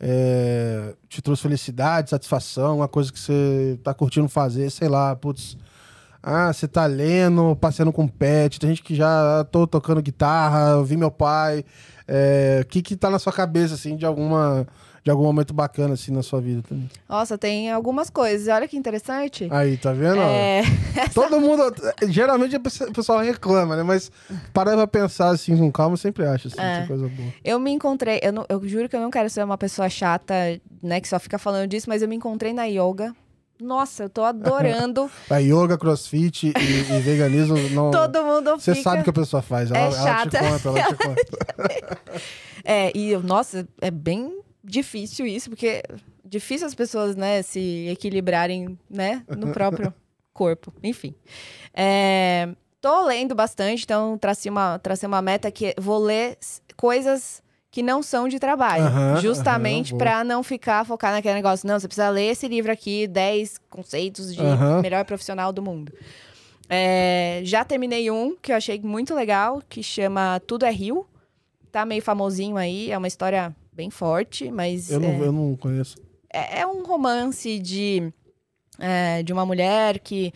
é, te trouxe felicidade, satisfação, uma coisa que você tá curtindo fazer, sei lá, putz. Ah, você tá lendo, passeando com pet, tem gente que já "Ah, tô tocando guitarra, vi meu pai. É, O que que tá na sua cabeça, assim, de alguma de algum momento bacana, assim, na sua vida também. Nossa, tem algumas coisas. Olha que interessante. Aí, tá vendo? É, Todo mundo. Geralmente o pessoal reclama, né? Mas parar pra pensar assim com calma, sempre acho assim, É. que coisa boa. eu me encontrei, eu, não- eu juro que eu não quero ser uma pessoa chata, né, que só fica falando disso, mas eu me encontrei na yoga. Nossa, eu tô adorando. A yoga, crossfit e, e veganismo não. Todo mundo Você fica. sabe o que a pessoa faz. Ela, É ela te chata. conta, ela te conta. É, e nossa, é bem difícil isso, porque difícil as pessoas, né, se equilibrarem, né, no próprio corpo. Enfim. É, tô lendo bastante, então tracei uma, tracei uma meta que vou ler coisas que não são de trabalho. Justamente pra não ficar focado naquele negócio. Não, você precisa ler esse livro aqui, 10 conceitos de melhor profissional do mundo. É, já terminei um que eu achei muito legal, que chama Tudo é Rio. Tá meio famosinho aí, é uma história bem forte, mas Eu não, é, eu não conheço. é, é um romance de, é, de uma mulher que,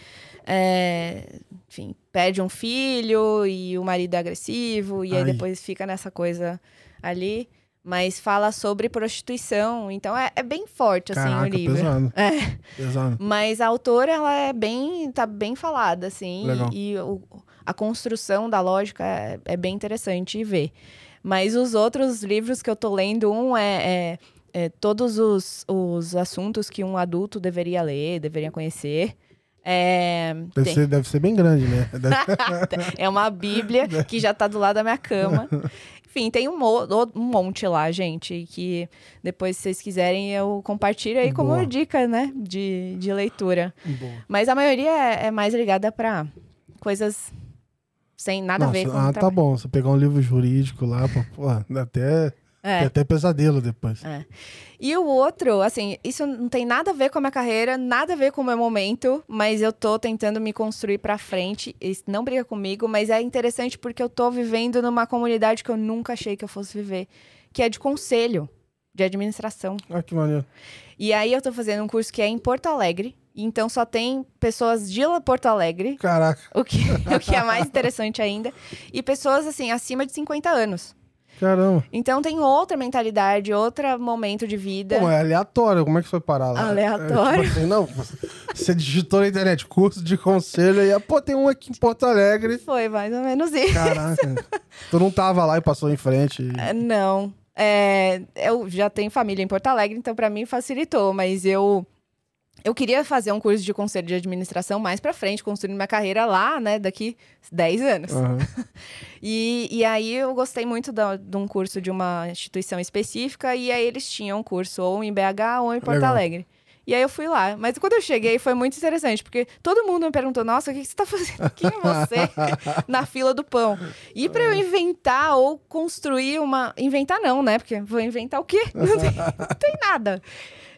é, enfim, perde um filho e o marido é agressivo, e aí Ai. depois fica nessa coisa ali. Mas fala sobre prostituição, então é, é bem forte, assim, Caraca, o livro. pesado. É. Pesado. Mas a autora, ela é bem, tá bem falada, assim. Legal. E, e o- a construção da lógica é, é bem interessante ver. Mas os outros livros que eu tô lendo, um é, é- é todos os, os assuntos que um adulto deveria ler, deveria conhecer. É, Deve, ser, deve ser bem grande, né? Deve- é uma bíblia que já tá do lado da minha cama. Enfim, tem um, mo- um monte lá, gente, que depois, se vocês quiserem, eu compartilho aí como Boa. dica, né, de, de leitura. Boa. Mas a maioria é, é mais ligada pra coisas sem nada a ver com ah, tá bom. Você pegar um livro jurídico lá, pô, até, É. até pesadelo depois. E o outro, assim, isso não tem nada a ver com a minha carreira, nada a ver com o meu momento, mas eu tô tentando me construir pra frente. Isso não briga comigo, mas é interessante porque eu tô vivendo numa comunidade que eu nunca achei que eu fosse viver, que é de conselho, de administração. Ah, que maneiro. E aí eu tô fazendo um curso que é em Porto Alegre, então só tem pessoas de Porto Alegre, Caraca, o que, o que é mais interessante ainda, e pessoas, assim, acima de 50 anos. caramba. Então tem outra mentalidade, outro momento de vida. Pô, é aleatório. Como é que foi parar lá? Aleatório? É, tipo assim, não, você digitou na internet curso de conselho e, pô, tem um aqui em Porto Alegre. Foi mais ou menos isso. Caraca. tu não tava lá e passou em frente. e- É, Não. É, eu já tenho família em Porto Alegre, então pra mim facilitou, mas eu eu queria fazer um curso de conselho de administração mais pra frente, construindo minha carreira lá, né, daqui 10 anos. Aham. E, e aí eu gostei muito da- de um curso de uma instituição específica, e aí eles tinham um curso ou em BH ou em Porto Legal. Alegre. E aí eu fui lá. Mas quando eu cheguei foi muito interessante, porque todo mundo me perguntou: nossa, o que você tá fazendo? Quem é você na fila do pão? E pra eu inventar ou construir uma. Inventar não, né? Porque vou inventar o quê? Não tem, não tem nada.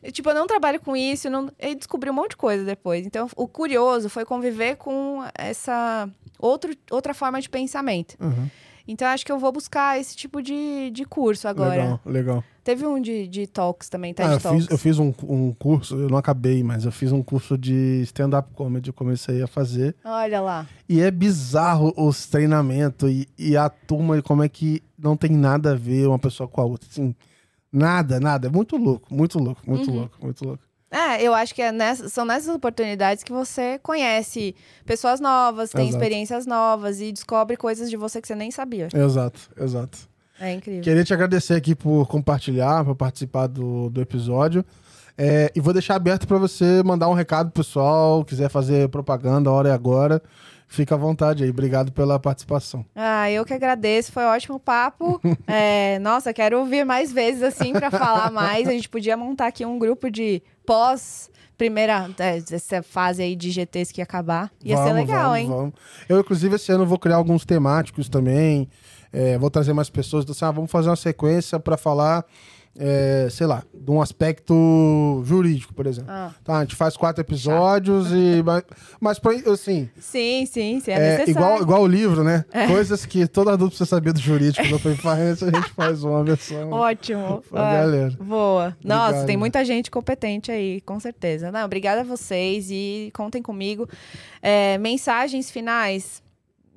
Eu, Tipo, eu não trabalho com isso, não... eu descobri um monte de coisa depois. Então, o curioso foi conviver com essa outro, outra forma de pensamento. Uhum. Então, acho que eu vou buscar esse tipo de, de curso agora. Legal, legal. Teve um de, de talks também, TED Ah, eu, Talks. fiz, eu fiz um, um curso, eu não acabei, mas eu fiz um curso de stand-up comedy, eu comecei a fazer. Olha lá. E é bizarro os treinamentos e, e a turma, e como é que não tem nada a ver uma pessoa com a outra. Assim, nada, nada. É muito louco, muito louco, muito Uhum. louco, muito louco. É, eu acho que é nessa- são nessas oportunidades que você conhece pessoas novas, tem Exato. experiências novas e descobre coisas de você que você nem sabia. Exato, exato. É incrível. Queria te agradecer aqui por compartilhar, por participar do, do episódio. É, e vou deixar aberto para você mandar um recado pro pessoal, quiser fazer propaganda, a hora é agora. Fica à vontade aí. Obrigado pela participação. Ah, eu que agradeço, foi um ótimo papo. É, nossa, quero ouvir mais vezes assim pra falar mais. A gente podia montar aqui um grupo de pós primeira é, essa fase aí de GTs que ia acabar. Ia ser Vamos, legal, vamos, hein? vamos. Eu, inclusive, esse ano vou criar alguns temáticos também. É, vou trazer mais pessoas. Então, assim, ah, vamos fazer uma sequência para falar, é, sei lá, de um aspecto jurídico, por exemplo. Ah, Tá, a gente faz quatro episódios e. Mas, mas assim, sim, sim, sim, é, é, necessário. igual, igual o livro, né? Coisas que todo adulto precisa saber do jurídico do Open Finance, a gente faz uma versão Ótimo. pra Ah, galera. Boa. Nossa, Obrigado. tem muita gente competente aí, com certeza. Não, obrigada a vocês e contem comigo. É, mensagens finais.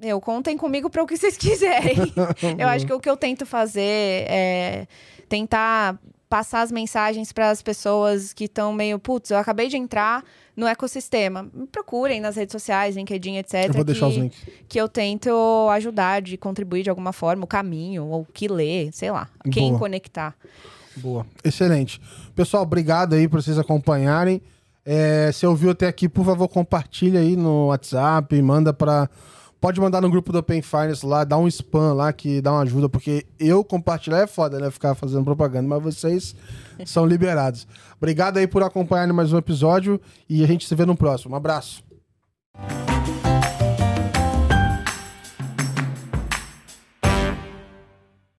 Eu, contem comigo para o que vocês quiserem. eu acho que o que eu tento fazer é tentar passar as mensagens para as pessoas que estão meio, putz, eu acabei de entrar no ecossistema. Me procurem nas redes sociais, LinkedIn, etc. Eu vou deixar que, os links. Que eu tento ajudar, de contribuir de alguma forma, o caminho, ou o que ler, sei lá, quem Boa. conectar. Boa. Excelente. Pessoal, obrigado aí por vocês acompanharem. É, se ouviu até aqui, por favor, compartilha aí no WhatsApp, manda para Pode mandar no grupo do Open Finance lá, dá um spam lá que dá uma ajuda, porque eu compartilhar é foda, né? Ficar fazendo propaganda, mas vocês são liberados. Obrigado aí por acompanhar mais um episódio e a gente se vê no próximo. Um abraço.